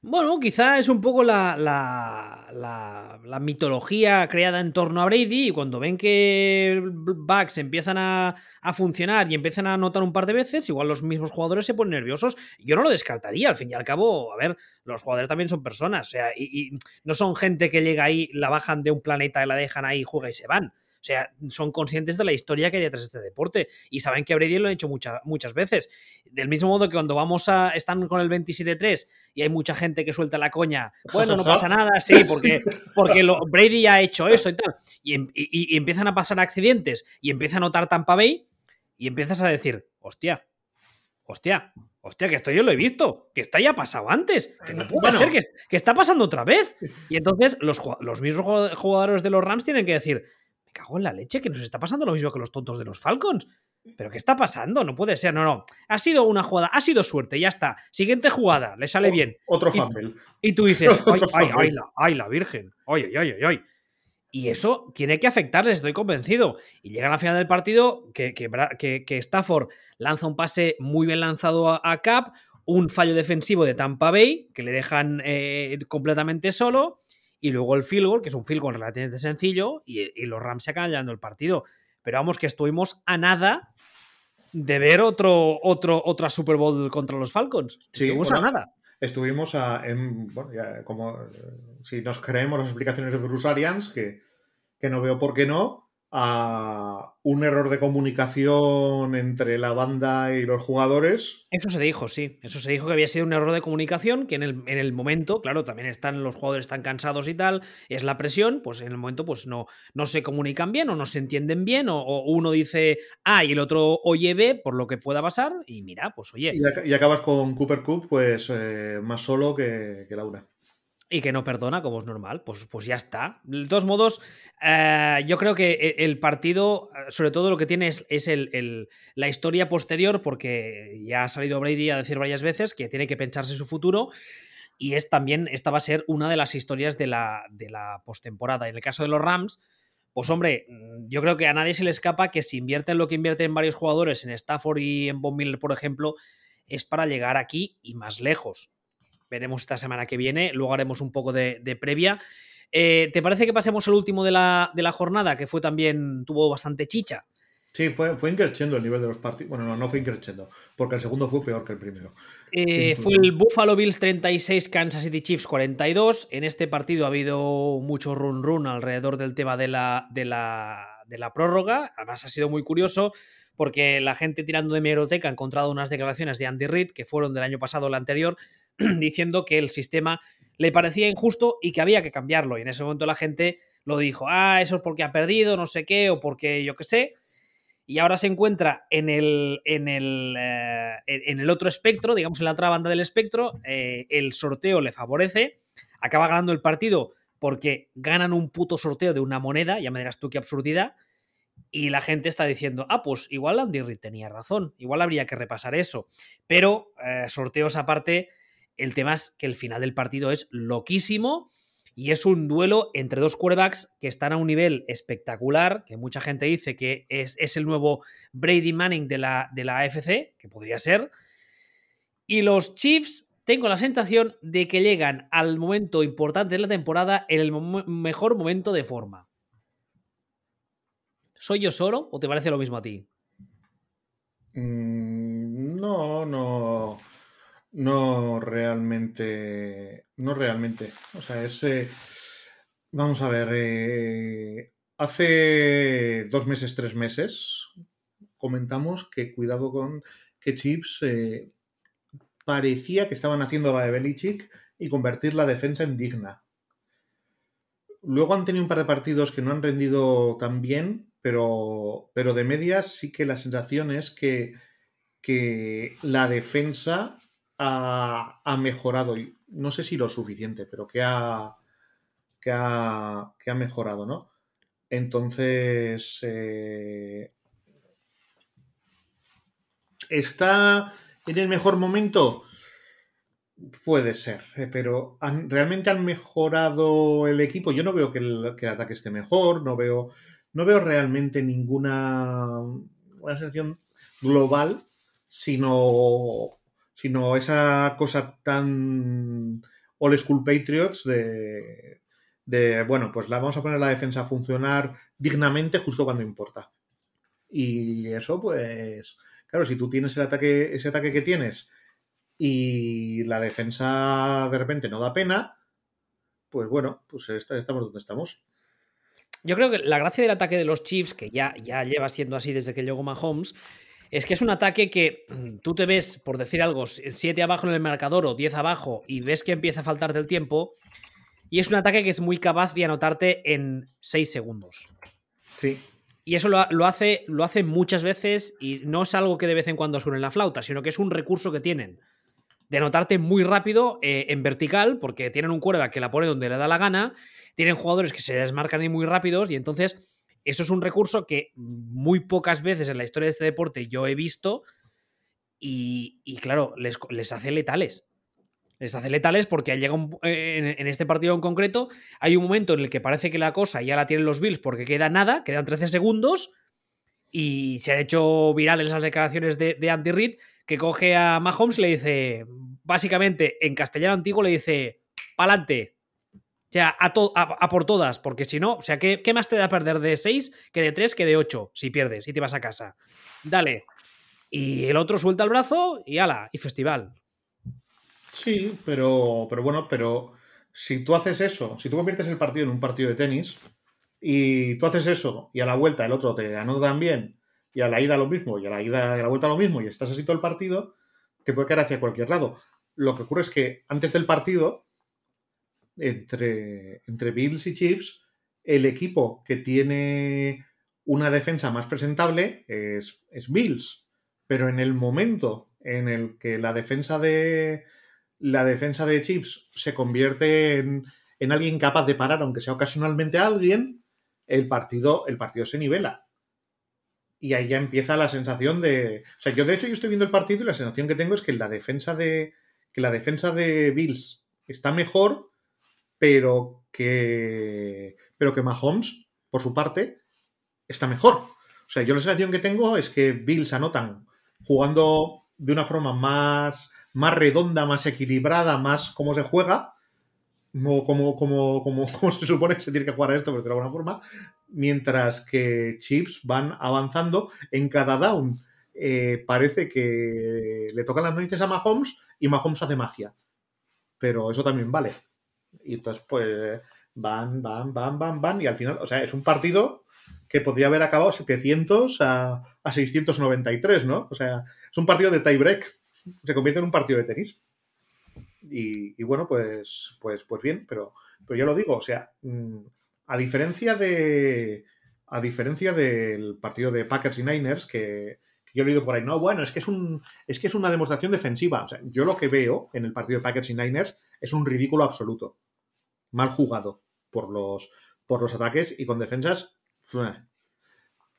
Bueno, quizá es un poco la, la, la, la, mitología creada en torno a Brady y cuando ven que Bucks empiezan a, a, funcionar y empiezan a anotar un par de veces, igual los mismos jugadores se ponen nerviosos. Yo no lo descartaría, al fin y al cabo, a ver, los jugadores también son personas, o sea, y, y no son gente que llega ahí, la bajan de un planeta y la dejan ahí, juega y se van. O sea, son conscientes de la historia que hay detrás de este deporte y saben que a Brady lo han hecho mucha, muchas veces. Del mismo modo que cuando vamos a. están con el 27-3 y hay mucha gente que suelta la coña, bueno, no pasa nada, sí, porque, porque lo, Brady ha hecho eso y tal. Y, y, y, empiezan a pasar accidentes y empieza a notar Tampa Bay y empiezas a decir, hostia, hostia. Hostia, que esto yo lo he visto, que está ya pasado antes, que no puede bueno, ser, que, que, está pasando otra vez. Y entonces los, los mismos jugadores de los Rams tienen que decir, me cago en la leche, que nos está pasando lo mismo que los tontos de los Falcons. ¿Pero qué está pasando? No puede ser, no, no. Ha sido una jugada, ha sido suerte, ya está. Siguiente jugada, le sale bien. Otro fumble. Y, y, tú dices, ay, ay, ay, la, ay, la virgen. Ay, ay, ay, ay. Y eso tiene que afectarles, estoy convencido. Y llega a la final del partido que, que, Stafford lanza un pase muy bien lanzado a, Cap, un fallo defensivo de Tampa Bay, que le dejan eh, completamente solo, y luego el field goal, que es un field goal relativamente sencillo, y, los Rams se acaban llevando el partido. Pero vamos, que estuvimos a nada de ver otro, otro, otra Super Bowl contra los Falcons. Sí, estuvimos a nada. Estuvimos a, en, bueno, ya, como si nos creemos las explicaciones de Bruce Arians, que, que no veo por qué no, a un error de comunicación entre la banda y los jugadores. Eso se dijo, sí. Eso se dijo que había sido un error de comunicación, que en el, en el momento, claro, también están los jugadores están cansados y tal, es la presión, pues en el momento pues no, no se comunican bien o no se entienden bien, o, uno dice A y el otro oye B, por lo que pueda pasar, y mira, pues oye. Y, acabas con Cooper Cup, pues eh, más solo que, que Laura y que no perdona, como es normal, pues, pues ya está. De todos modos, eh, yo creo que e, el partido, sobre todo lo que tiene es, el, la historia posterior, porque ya ha salido Brady a decir varias veces que tiene que pensarse su futuro. Y es también, esta va a ser una de las historias de la, de la postemporada. En el caso de los Rams, pues hombre, yo creo que a nadie se le escapa que si invierten lo que invierten varios jugadores en Stafford y en Von Miller, por ejemplo, es para llegar aquí y más lejos veremos esta semana que viene, luego haremos un poco de, previa. Eh, ¿Te parece que pasemos al último de la, de la, jornada, que fue también, tuvo bastante chicha? Sí, fue, fue increciendo el nivel de los partidos. Bueno, no, no fue increciendo, porque el segundo fue peor que el primero. Eh, fue el Buffalo Bills 36, Kansas City Chiefs 42. En este partido ha habido mucho run run alrededor del tema de la, de la, de la prórroga. Además, ha sido muy curioso porque la gente tirando de meroteca ha encontrado unas declaraciones de Andy Reid que fueron del año pasado o el anterior, diciendo que el sistema le parecía injusto y que había que cambiarlo. Y en ese momento la gente lo dijo, ah, eso es porque ha perdido, no sé qué, o porque yo qué sé. Y ahora se encuentra en el, en el, eh, en el otro espectro, digamos en la otra banda del espectro, eh, el sorteo le favorece, acaba ganando el partido porque ganan un puto sorteo de una moneda, ya me dirás tú qué absurdidad, y la gente está diciendo, ah, pues igual Andy Reid tenía razón, igual habría que repasar eso. Pero, eh, sorteos aparte, el tema es que el final del partido es loquísimo y es un duelo entre dos quarterbacks que están a un nivel espectacular, que mucha gente dice que es, el nuevo Brady Manning de la, de la AFC, que podría ser. Y los Chiefs, tengo la sensación de que llegan al momento importante de la temporada en el mejor momento de forma. ¿Soy yo solo o te parece lo mismo a ti? Mm, no, no. No realmente. No realmente. O sea, ese. Vamos a ver. Eh, hace dos meses, tres meses, comentamos que cuidado con que Chips eh, parecía que estaban haciendo la de Belichick y convertir la defensa en digna. Luego han tenido un par de partidos que no han rendido tan bien, pero, pero de medias sí que la sensación es que, que la defensa ha, mejorado, no sé si lo suficiente, pero que ha, que ha, que ha mejorado, ¿no? Entonces, eh, ¿está en el mejor momento? Puede ser, eh, pero ¿realmente han mejorado el equipo? Yo no veo que el, que el, ataque esté mejor, no veo, no veo realmente ninguna una sensación global, sino sino esa cosa tan old school Patriots de, de, bueno, pues la vamos a poner la defensa a funcionar dignamente justo cuando importa. Y eso, pues, claro, si tú tienes el ataque, ese ataque que tienes y la defensa de repente no da pena, pues bueno, pues estamos donde estamos. Yo creo que la gracia del ataque de los Chiefs, que ya, ya lleva siendo así desde que llegó Mahomes, es que es un ataque que mm, tú te ves, por decir algo, 7 abajo en el marcador o 10 abajo y ves que empieza a faltarte el tiempo. Y es un ataque que es muy capaz de anotarte en 6 segundos. Sí. Y eso lo, hace, lo hace muchas veces y no es algo que de vez en cuando suene en la flauta, sino que es un recurso que tienen de anotarte muy rápido eh, en vertical, porque tienen un cuerda que la pone donde le da la gana, tienen jugadores que se desmarcan y muy rápidos y entonces eso es un recurso que muy pocas veces en la historia de este deporte yo he visto y, claro, les, hace letales. Les hace letales porque llega en, en, este partido en concreto hay un momento en el que parece que la cosa ya la tienen los Bills porque queda nada, quedan 13 segundos y se han hecho virales las declaraciones de, de Andy Reid que coge a Mahomes y le dice, básicamente en castellano antiguo le dice, pa'lante. O sea, a, a, por todas, porque si no, o sea, ¿qué, ¿qué, más te da perder de 6 que de 3 que de 8 si pierdes y te vas a casa? Dale. Y el otro suelta el brazo y ala, y festival. Sí, pero, pero bueno, pero si tú haces eso, si tú conviertes el partido en un partido de tenis y tú haces eso y a la vuelta el otro te anota también y a la ida lo mismo, y a la ida y a la vuelta lo mismo, y estás así todo el partido, te puede caer hacia cualquier lado. Lo que ocurre es que antes del partido, entre, entre Bills y Chips, el equipo que tiene una defensa más presentable es, es Bills. Pero en el momento en el que la defensa de la defensa de Chips se convierte en, en alguien capaz de parar, aunque sea ocasionalmente a alguien, el partido, el partido se nivela y ahí ya empieza la sensación de. O sea, yo de hecho yo estoy viendo el partido y la sensación que tengo es que la defensa de. que la defensa de Bills está mejor, pero que. Pero que Mahomes, por su parte, está mejor. O sea, yo la sensación que tengo es que Bills anotan jugando de una forma más, más redonda, más equilibrada, más como se juega, como, como, como, como, se supone que se tiene que jugar a esto, pero de alguna forma, mientras que Chips van avanzando en cada down. Eh, parece que le tocan las narices a Mahomes y Mahomes hace magia. Pero eso también vale. Y entonces, pues, van, van, van, van, van. Y al final, o sea, es un partido que podría haber acabado 700 a, a 693, ¿no? O sea, es un partido de tiebreak. Se convierte en un partido de tenis. Y, bueno, pues, pues, pues bien, pero, pero yo lo digo, o sea, mm, a diferencia de. A diferencia del partido de Packers y Niners, que, que yo he leído por ahí, no, bueno, es que es un. Es que es una demostración defensiva. O sea, yo lo que veo en el partido de Packers y Niners es un ridículo absoluto. Mal jugado por los, por los ataques y con defensas.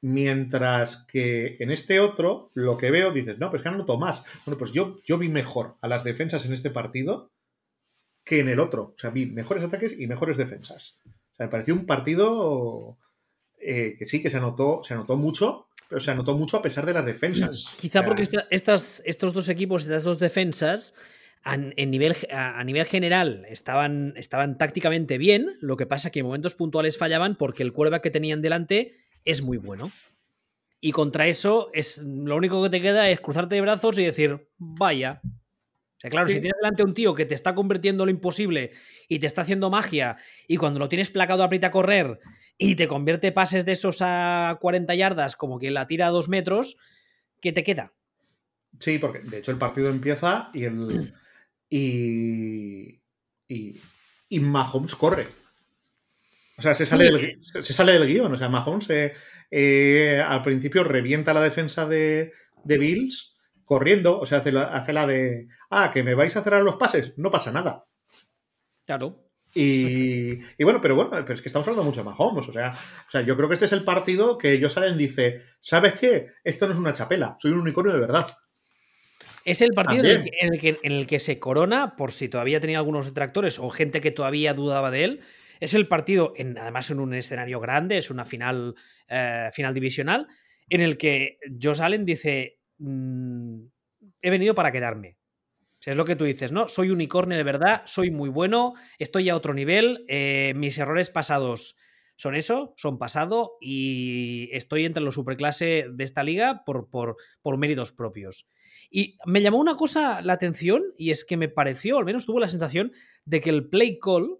Mientras que en este otro, lo que veo, dices, no, pues que noto más. Bueno, pues yo, yo vi mejor a las defensas en este partido que en el otro. O sea, vi mejores ataques y mejores defensas. O sea, me pareció un partido eh, que sí, que se anotó, se anotó mucho, pero se anotó mucho a pesar de las defensas. Quizá porque estas, estos dos equipos, estas dos defensas, a, en nivel, a, nivel general estaban, estaban tácticamente bien, lo que pasa que en momentos puntuales fallaban porque el quarterback que tenían delante es muy bueno. Y contra eso, es, lo único que te queda es cruzarte de brazos y decir, vaya, sea, claro, sí. si tienes delante un tío que te está convirtiendo lo imposible y te está haciendo magia, y cuando lo tienes placado aprieta a correr y te convierte pases de esos a 40 yardas como que la tira a dos metros, ¿qué te queda? Sí, porque de hecho el partido empieza y el. Y. Y, y Mahomes corre. O sea, se sale, del, se, sale del guion. O sea, Mahomes eh, eh, al principio revienta la defensa de, de Bills corriendo, o sea, hace la, hace la de, ah, que me vais a cerrar los pases, no pasa nada. Claro. Y, y, bueno, pero bueno, pero es que estamos hablando mucho de Mahomes. O sea, o sea, yo creo que este es el partido que ellos salen y dice, ¿sabes qué? Esto no es una chapela, soy un unicornio de verdad. Es el partido en el, que, en el, que, en el que se corona, por si todavía tenía algunos detractores o gente que todavía dudaba de él. Es el partido, en, además en un escenario grande, es una final, eh, final divisional, en el que Josh Allen dice, mmm, he venido para quedarme. O sea, es lo que tú dices, ¿no? Soy unicornio de verdad, soy muy bueno, estoy a otro nivel, eh, mis errores pasados son eso, son pasado y estoy entre los superclase de esta liga por, por, por méritos propios. Y me llamó una cosa la atención y es que me pareció, al menos tuve la sensación, de que el play call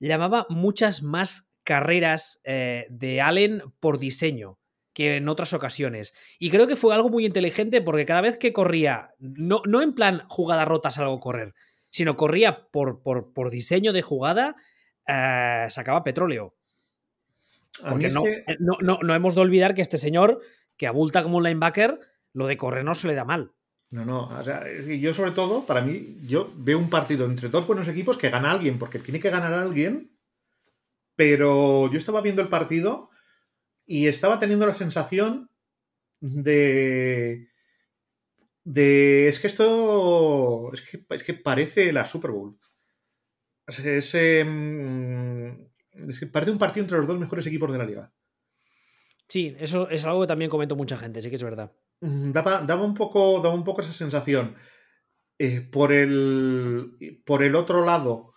llamaba muchas más carreras eh, de Allen por diseño que en otras ocasiones. Y creo que fue algo muy inteligente porque cada vez que corría, no, no en plan jugada rota salgo correr, sino corría por, por, por diseño de jugada, eh, sacaba petróleo. Porque no, que... Eh, no, no, no, hemos de olvidar que este señor, que abulta como un linebacker, lo de correr no se le da mal. No, no, o sea, yo sobre todo, para mí, yo veo un partido entre dos buenos equipos que gana alguien, porque tiene que ganar alguien, pero yo estaba viendo el partido y estaba teniendo la sensación de, de es que esto es que, es que parece la Super Bowl. Es, em, es que parece un partido entre los dos mejores equipos de la liga. Sí, eso es algo que también comentó mucha gente, sí que es verdad. Mm, daba, daba un, poco, daba un poco esa sensación. Eh, por, el, por el otro lado,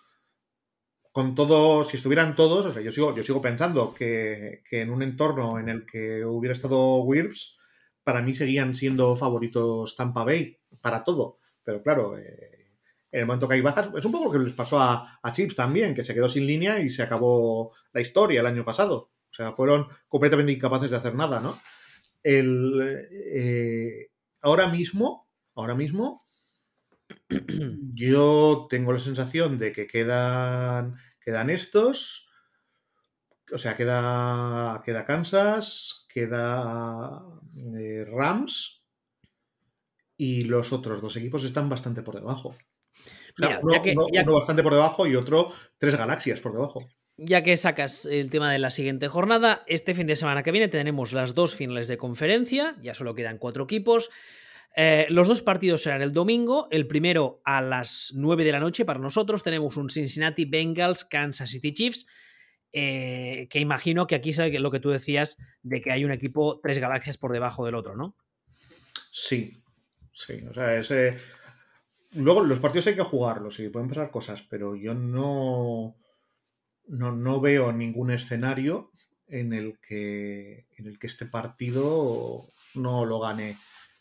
con todo, si estuvieran todos, o sea, yo sigo, yo sigo pensando que, que en un entorno en el que hubiera estado Wirps, para mí seguían siendo favoritos Tampa Bay para todo. Pero claro, eh, en el momento que hay bajas, es un poco lo que les pasó a, Chips también, que se quedó sin línea y se acabó la historia el año pasado. O sea, fueron completamente incapaces de hacer nada, ¿no? El, eh, ahora mismo, ahora mismo, yo tengo la sensación de que quedan, quedan estos. O sea, queda, queda Kansas, queda eh, Rams y los otros dos equipos están bastante por debajo. Uno, bastante por debajo y otro tres galaxias por debajo. Ya que sacas el tema de la siguiente jornada, este fin de semana que viene tenemos las dos finales de conferencia, ya solo quedan cuatro equipos. Eh, los dos partidos serán el domingo, el primero a las 9 de la noche para nosotros tenemos un Cincinnati Bengals Kansas City Chiefs eh, que imagino que aquí sabe lo que tú decías de que hay un equipo tres galaxias por debajo del otro, ¿no? Sí, sí, o sea, ese... Luego los partidos hay que jugarlos y pueden pasar cosas, pero yo no, no, no veo ningún escenario en el que en el que este partido no lo gane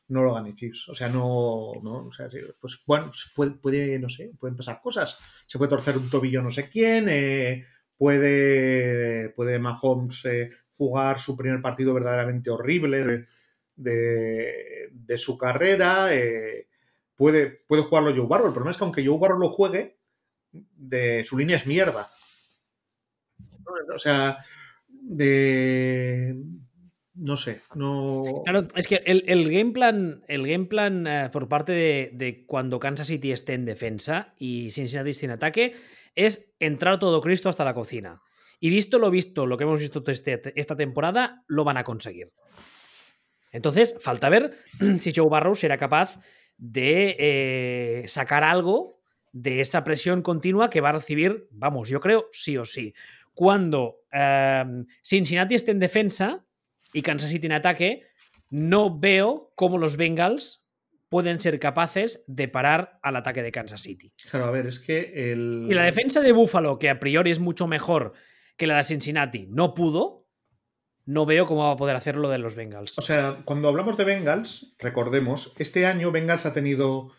no lo gane Chiefs. O sea, no, no o sea, pues bueno, puede, puede, no sé, pueden pasar cosas. Se puede torcer un tobillo no sé quién, eh, puede, puede Mahomes eh, jugar su primer partido verdaderamente horrible de, su carrera, eh, puede, puede jugarlo Joe Barrow. El problema es que aunque Joe Barrow lo juegue, de, su línea es mierda. O sea, de... No sé, no... Es que el, game plan, el game plan eh, por parte de, de, cuando Kansas City esté en defensa y Cincinnati esté en ataque es entrar todo Cristo hasta la cocina. Y visto lo visto, lo que hemos visto este, esta temporada, lo van a conseguir. Entonces, falta ver si Joe Barrow será capaz de eh, sacar algo de esa presión continua que va a recibir, vamos, yo creo, sí o sí. Cuando em, Cincinnati esté en defensa y Kansas City en ataque, no veo cómo los Bengals pueden ser capaces de parar al ataque de Kansas City. Claro, a ver, es que el... Y la defensa de Buffalo, que a priori es mucho mejor que la de Cincinnati, no pudo, no veo cómo va a poder hacerlo lo de los Bengals. O sea, cuando hablamos de Bengals, recordemos, este año Bengals ha tenido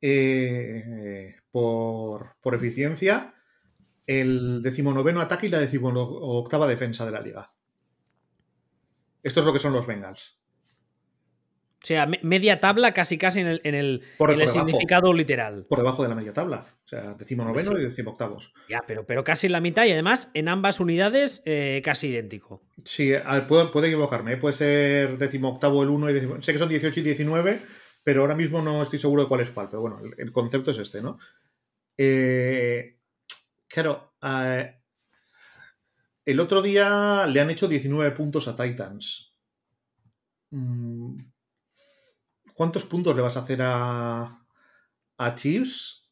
eh, por, por, eficiencia el decimonoveno ataque y la decimoctava defensa de la liga. Esto es lo que son los Bengals. O sea, media tabla casi casi en el, en el, significado literal. Por debajo de la media tabla. O sea, decimo noveno y decimo octavos. Ya, pero, pero casi en la mitad y además en ambas unidades eh, casi idéntico. Sí, puedo, equivocarme. ¿eh? Puede ser décimo octavo el 1 y décimo. Sé que son 18 y 19, pero ahora mismo no estoy seguro de cuál es cuál. Pero bueno, el, concepto es este, ¿no? Eh, claro, el otro día le han hecho 19 puntos a Titans. Mm, ¿Cuántos puntos le vas a hacer a, a Chiefs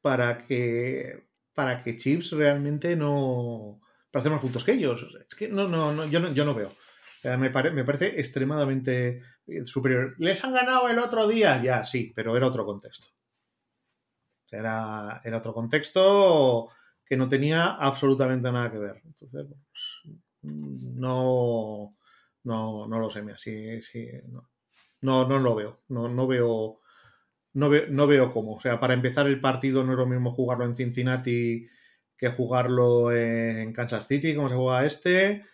para que, para que Chiefs realmente no. para hacer más puntos que ellos? Es que no, no, no, yo, no yo no veo. me, me, parece extremadamente superior. ¿Les han ganado el otro día? Ya, sí, pero era otro contexto. Era, era otro contexto que no tenía absolutamente nada que ver. Entonces, pues, no, no, no lo sé, mira, sí, sí, no. No, no lo veo. No, no veo. No veo, no veo cómo. O sea, para empezar el partido no es lo mismo jugarlo en Cincinnati que jugarlo en Kansas City, como se juega este.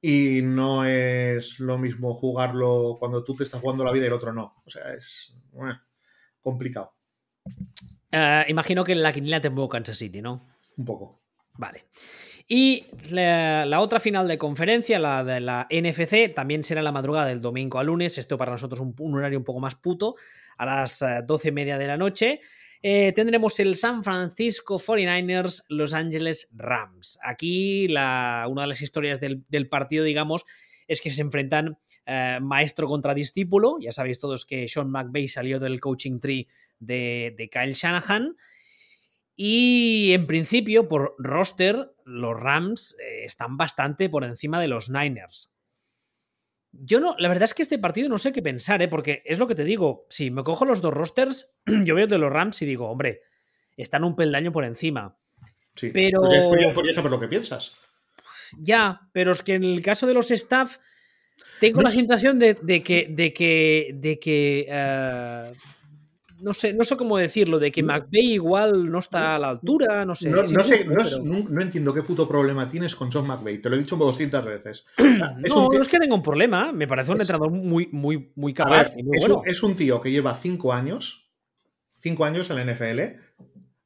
Y no es lo mismo jugarlo cuando tú te estás jugando la vida y el otro no. O sea, es complicado. Eh, imagino que en la quiniela te Kansas City, ¿no? Un poco. Vale. Y la, otra final de conferencia, la de la NFC, también será la madrugada del domingo a lunes. Esto para nosotros un, un horario un poco más puto, a las eh, doce y media de la noche. Eh, tendremos el San Francisco 49ers, Los Angeles Rams. Aquí una de las historias del, partido, digamos, es que se enfrentan eh, maestro contra discípulo. Ya sabéis todos que Sean McVay salió del coaching tree de Kyle Shanahan. Y en principio, por roster, los Rams eh, están bastante por encima de los Niners. Yo no, la verdad es que este partido no sé qué pensar, ¿eh? porque es lo que te digo. Si me cojo los dos rosters, yo veo de los Rams y digo, hombre, están un peldaño por encima. Sí. Pero. Pues ya, podría saber lo que piensas. Ya, pero es que en el caso de los staff, tengo No la sensación de, de que. de que. de que. eh, no sé, no sé cómo decirlo, de que McVeigh igual no está a la altura, no sé. No, no sé, no, es- pero- no- entiendo qué puto problema tienes con Sean McVay. Te lo he dicho 200 veces. O sea, es no, un tío- no es que tenga un problema. Me parece un Es- entrenador muy, muy, muy capaz ver, y muy es, bueno. un, es un tío que lleva 5 años, 5 años en la NFL.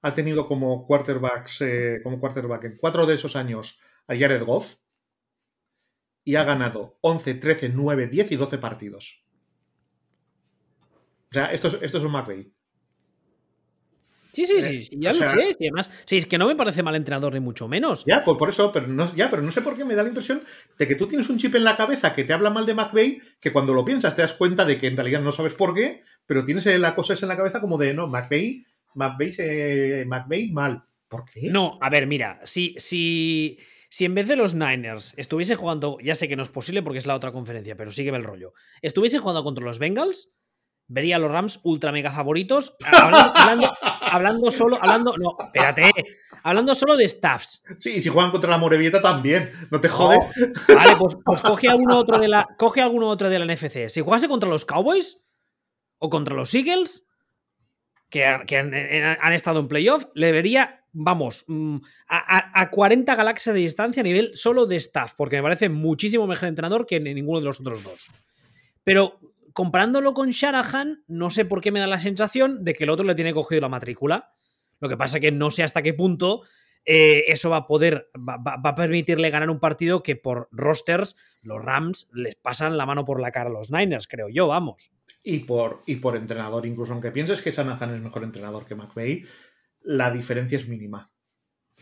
Ha tenido como quarterbacks, eh, como quarterback en 4 de esos años a Jared Goff. Y ha ganado 11, 13, 9, 10 y 12 partidos. O sea, esto es, esto es un McVay. Sí, sí, eh, sí, sí, ya o lo sea- sé. Y además, sí, es que no me parece mal entrenador ni mucho menos. Ya, pues por eso, pero no, ya, pero no sé por qué me da la impresión de que tú tienes un chip en la cabeza que te habla mal de McVeigh, que cuando lo piensas te das cuenta de que en realidad no sabes por qué, pero tienes la cosa esa en la cabeza como de, no, McVeigh, McVeigh, eh, McVeigh mal. ¿Por qué? No, a ver, mira, si, si, si en vez de los Niners estuviese jugando, ya sé que no es posible porque es la otra conferencia, pero sígueme el rollo, estuviese jugando contra los Bengals, vería a los Rams ultra mega favoritos, hablando, hablando, hablando solo, hablando, no, espérate, hablando solo de staffs. Sí, y si juegan contra la Morevieta también, no te No, jode. Vale, pues, pues coge alguno otro de la. Coge alguno otro de la NFC. Si jugase contra los Cowboys o contra los Eagles, que, han- que han, han- han estado en playoff, le vería, vamos, mm, a, a- a 40 galaxias de distancia a nivel solo de staff, porque me parece muchísimo mejor entrenador que ninguno de los otros dos. Pero comparándolo con Shanahan, no sé por qué me da la sensación de que el otro le tiene cogido la matrícula. Lo que pasa que no sé hasta qué punto eh, eso va a poder, va, a permitirle ganar un partido que por rosters los Rams les pasan la mano por la cara a los Niners, creo yo, vamos. Y por, y por entrenador, incluso aunque pienses que Shanahan es mejor entrenador que McVeigh, la diferencia es mínima.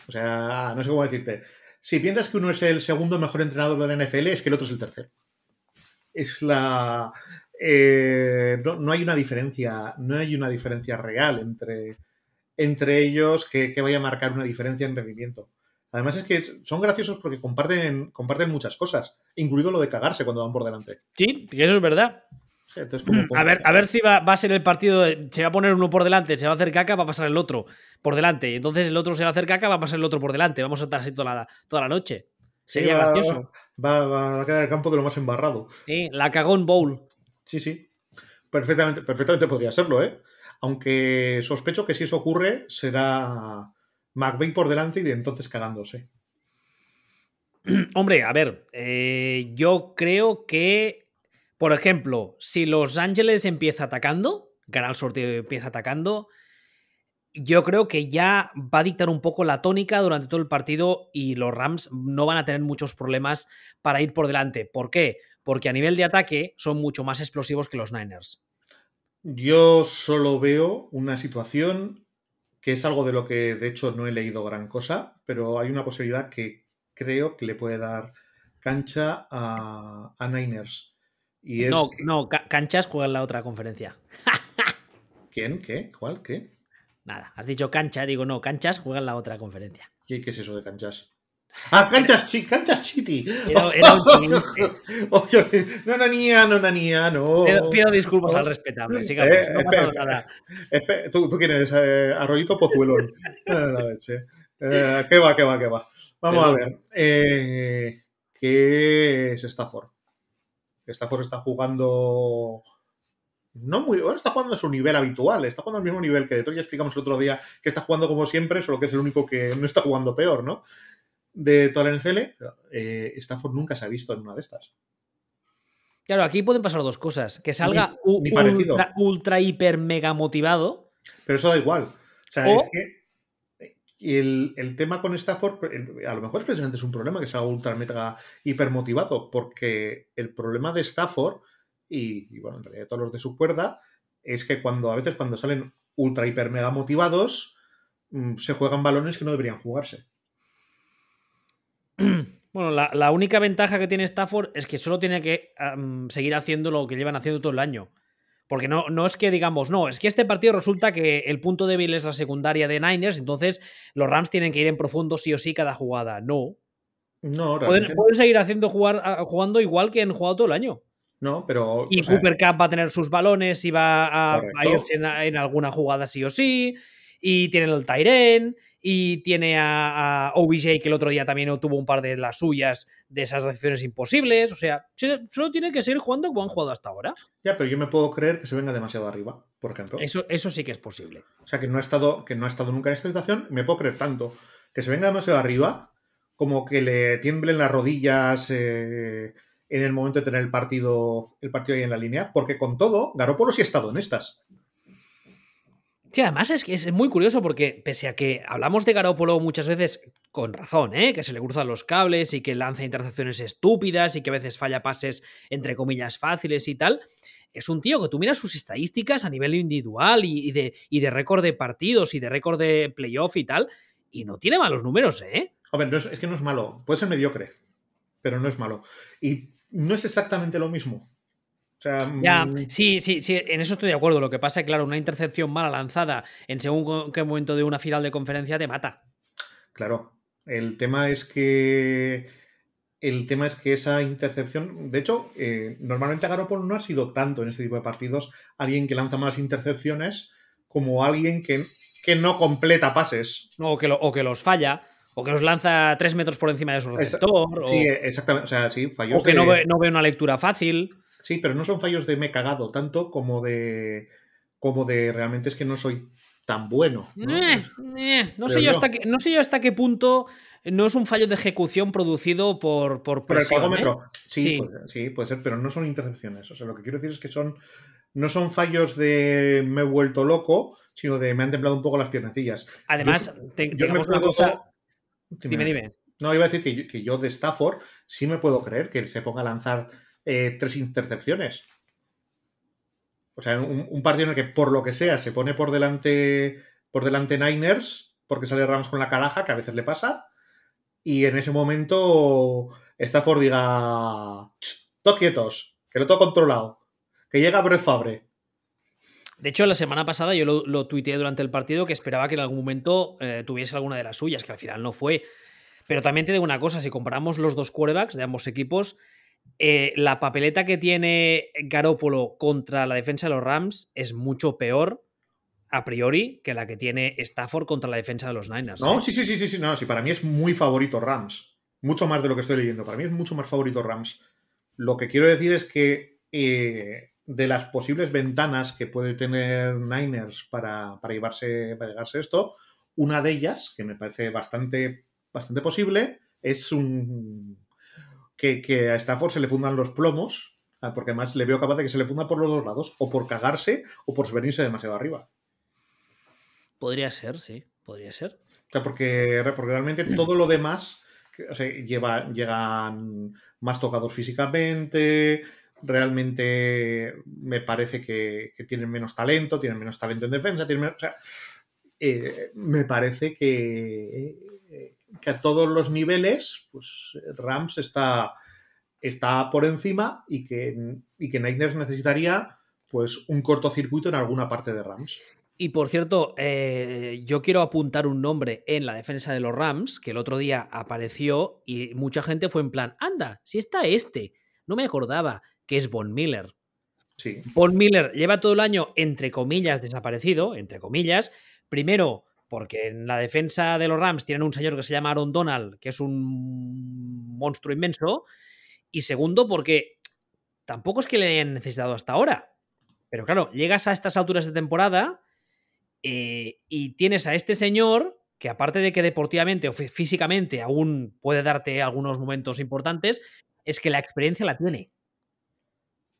O sea, no sé cómo decirte. Si piensas que uno es el segundo mejor entrenador de la NFL, es que el otro es el tercero. Es la. Eh, no, no hay una diferencia. No hay una diferencia real entre, entre ellos que, que vaya a marcar una diferencia en rendimiento. Además es que son graciosos porque comparten, comparten muchas cosas, incluido lo de cagarse cuando van por delante. Sí, eso es verdad. Entonces, A ver, a ver si va, va a ser el partido, se va a poner uno por delante, se va a hacer caca, va a pasar el otro por delante. Entonces el otro se va a hacer caca, va a pasar el otro por delante. Vamos a estar así toda la, toda la noche. Sí, Sería va, gracioso. Va, va a quedar el campo de lo más embarrado. Sí, la cagón bowl. Sí, sí. Perfectamente, perfectamente podría serlo, ¿eh? Aunque sospecho que si eso ocurre será McVeigh por delante y de entonces cagándose. Hombre, a ver, eh, yo creo que, por ejemplo, si Los Ángeles empieza atacando, gana el sorteo y empieza atacando, yo creo que ya va a dictar un poco la tónica durante todo el partido y los Rams no van a tener muchos problemas para ir por delante. ¿Por qué? Porque a nivel de ataque son mucho más explosivos que los Niners. Yo solo veo una situación que es algo de lo que de hecho no he leído gran cosa, pero hay una posibilidad que creo que le puede dar cancha a, a Niners. Y es No, que- no, Ca- Canchas juega en la otra conferencia. ¿Quién? ¿Qué? ¿Cuál? ¿Qué? Nada, has dicho cancha, digo no, Canchas juega en la otra conferencia. ¿Qué, qué es eso de canchas? ¡Ah, canchas, chi, canchas chiti! Era- era un no, nanía, no, nanía, no. Pido, pido disculpas Oh. al respetable, sigamos, Eh, no ha pasado espera, nada. Espe- ¿tú, tú quién eres? Eh, Arroyito Pozuelón. Eh, la leche. Eh, ¿Qué va, qué va, qué va? Vamos a ver. Eh, ¿Qué es Stafford? Stafford está jugando. No muy. Ahora está jugando a su nivel habitual. Está jugando al mismo nivel que de todo. Ya explicamos el otro día que está jugando como siempre, solo que es el único que no está jugando peor, ¿no? De toda la NFL. Eh, Stafford nunca se ha visto en una de estas. Claro, aquí pueden pasar dos cosas. Que salga ni ultra, ultra, hiper, mega motivado. Pero eso da igual. O sea, O- es que y el, el tema con Stafford, el- a lo mejor es precisamente es un problema que sea ultra mega hipermotivado, porque el problema de Stafford, y, y, bueno, en realidad todos los de su cuerda, es que cuando a veces cuando salen ultra hiper mega motivados, mm, se juegan balones que no deberían jugarse. Bueno, la, única ventaja que tiene Stafford es que solo tiene que seguir haciendo lo que llevan haciendo todo el año. Porque no, no es que digamos, no, es que este partido resulta que el punto débil es la secundaria de Niners, entonces los Rams tienen que ir en profundo sí o sí cada jugada. No. No, pueden, pueden, seguir haciendo jugar, jugando igual que han jugado todo el año. No, pero. Y Cooper Cup va a tener sus balones y va a, irse en, alguna jugada sí o sí. Y tiene el Tyren. Y tiene a, OBJ, que el otro día también tuvo un par de las suyas de esas decisiones imposibles. O sea, solo tiene que seguir jugando como han jugado hasta ahora. Ya, pero yo me puedo creer que se venga demasiado arriba, por ejemplo. Eso, eso sí que es posible. O sea, que no, ha estado, que no ha estado nunca en esta situación. Me puedo creer tanto que se venga demasiado arriba como que le tiemblen las rodillas. Eh, en el momento de tener el partido, el partido ahí en la línea, porque con todo, Garópolo sí ha estado en estas. Sí, además es que es muy curioso porque pese a que hablamos de Garópolo muchas veces con razón, ¿eh? que se le cruzan los cables y que lanza intercepciones estúpidas y que a veces falla pases entre comillas fáciles y tal, es un tío que tú miras sus estadísticas a nivel individual y, de, y de récord de partidos y de récord de playoff y tal, y no tiene malos números, ¿eh? A ver, es, es que no es malo, puede ser mediocre, pero no es malo. Y no es exactamente lo mismo. O sea, ya, mm, sí, sí, sí, en eso estoy de acuerdo. Lo que pasa es que, claro, una intercepción mala lanzada en según qué momento de una final de conferencia te mata. Claro. El tema es que. El tema es que esa intercepción. De hecho, eh, normalmente Garoppolo no ha sido tanto en este tipo de partidos alguien que lanza más intercepciones como alguien que, que no completa pases. o que, o que los falla. O que nos lanza tres metros por encima de su receptor. Sí, exactamente. O sea, sí, fallos. O que no, ve, una lectura fácil. Sí, pero no son fallos de me he cagado tanto como de. como de realmente es que no soy tan bueno. No, eh, eh, sé, yo hasta qué, no sé yo hasta qué punto no es un fallo de ejecución producido por, por, por el. ¿eh? Sí, Puede, sí, puede ser, pero no son intercepciones. O sea, lo que quiero decir es que son. No son fallos de me he vuelto loco, sino de me han templado un poco las piernecillas. Además, yo, me puedo, cosa Dime, dime. No, iba a decir que yo, de Stafford sí me puedo creer que se ponga a lanzar eh, tres intercepciones. O sea, un, partido en el que por lo que sea se pone por delante por delante Niners porque sale Rams con la caraja, que a veces le pasa, y en ese momento Stafford diga, todos quietos, que lo tengo controlado, que llega Brett Fabre. De hecho, la semana pasada yo lo, tuiteé durante el partido que esperaba que en algún momento eh, tuviese alguna de las suyas, que al final no fue. Pero también te digo una cosa, si comparamos los dos quarterbacks de ambos equipos, eh, la papeleta que tiene Garópolo contra la defensa de los Rams es mucho peor a priori que la que tiene Stafford contra la defensa de los Niners. No, ¿eh? sí, sí, sí, sí, sí, no, sí, para mí es muy favorito Rams. Mucho más de lo que estoy leyendo. Para mí es mucho más favorito Rams. Lo que quiero decir es que de las posibles ventanas que puede tener Niners para, llevarse, para llevarse esto, una de ellas, que me parece bastante, bastante posible, es un que, a Stafford se le fundan los plomos, ah, porque además le veo capaz de que se le funda por los dos lados, o por cagarse o por venirse demasiado arriba. Podría ser, sí, podría ser. O sea, porque, porque realmente todo lo demás o sea, lleva, llegan más tocados físicamente, realmente me parece que, tienen menos talento, tienen menos talento en defensa, tienen o sea, eh, me parece que, que, a todos los niveles, pues Rams está, está por encima y que, y que Niners necesitaría pues un cortocircuito en alguna parte de Rams. Y por cierto, eh, yo quiero apuntar un nombre en la defensa de los Rams, que el otro día apareció y mucha gente fue en plan, anda, si está este, no me acordaba que es Von Miller. Sí. Von Miller lleva todo el año, entre comillas, desaparecido, entre comillas. Primero, porque en la defensa de los Rams tienen un señor que se llama Aaron Donald, que es un monstruo inmenso. Y segundo, porque tampoco es que le hayan necesitado hasta ahora. Pero claro, llegas a estas alturas de temporada eh, y tienes a este señor que aparte de que deportivamente o físicamente aún puede darte algunos momentos importantes, es que la experiencia la tiene.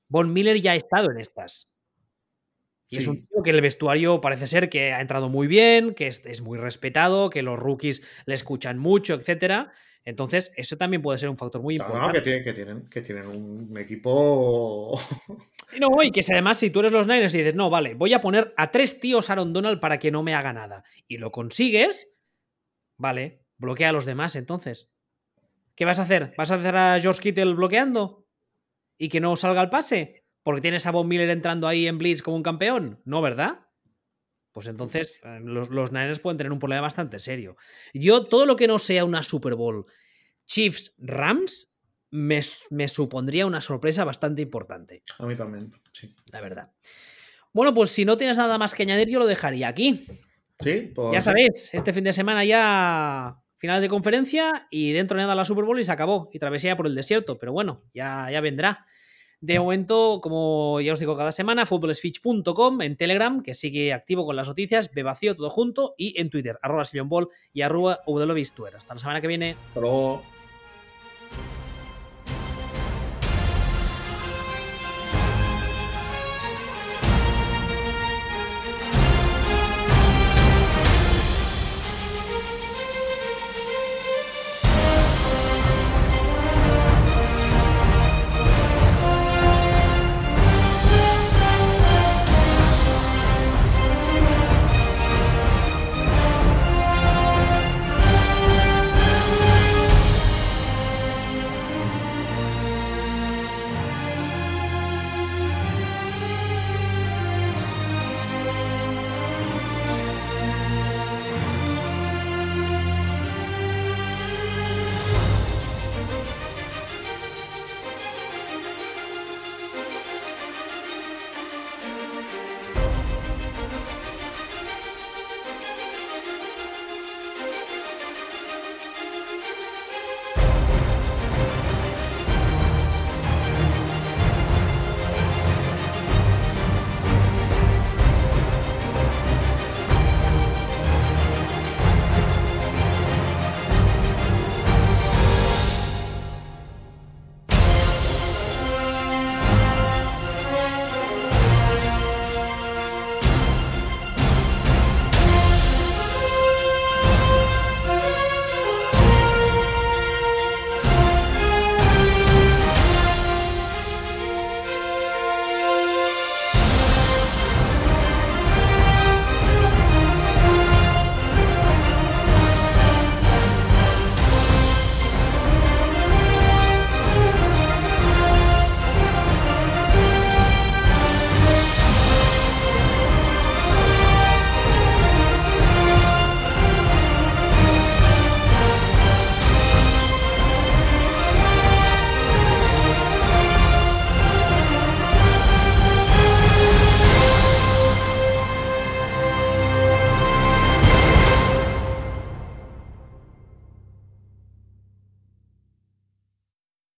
Von Miller ya ha estado en estas. Y es un tío que el vestuario parece ser que ha entrado muy bien, que es, muy respetado, que los rookies le escuchan mucho, etc. Entonces, eso también puede ser un factor muy importante. que, tienen, que, tienen, un equipo. No, y que además, si tú eres los Niners y dices, no, vale, voy a poner a tres tíos Aaron Donald para que no me haga nada. Y lo consigues, vale, bloquea a los demás entonces. ¿Qué vas a hacer? ¿Vas a hacer a George Kittle bloqueando? ¿Y que no salga el pase? ¿Porque tienes a Bob Miller entrando ahí en Blitz como un campeón? No, ¿verdad? Pues entonces eh, los, los Niners pueden tener un problema bastante serio. Yo, todo lo que no sea una Super Bowl, Chiefs, Rams, me, me supondría una sorpresa bastante importante. A mí también, sí. La verdad. Bueno, pues si no tienes nada más que añadir, yo lo dejaría aquí. Sí, pues. Ya sabéis, este fin de semana ya final de conferencia y dentro de nada la Super Bowl y se acabó. Y travesía por el desierto, pero bueno, ya, ya vendrá. De momento, como ya os digo cada semana, footballspeech.com en Telegram, que sigue activo con las noticias, vacío todo junto, y en Twitter, arroba Ball y arroba Hasta la semana que viene. Hasta luego.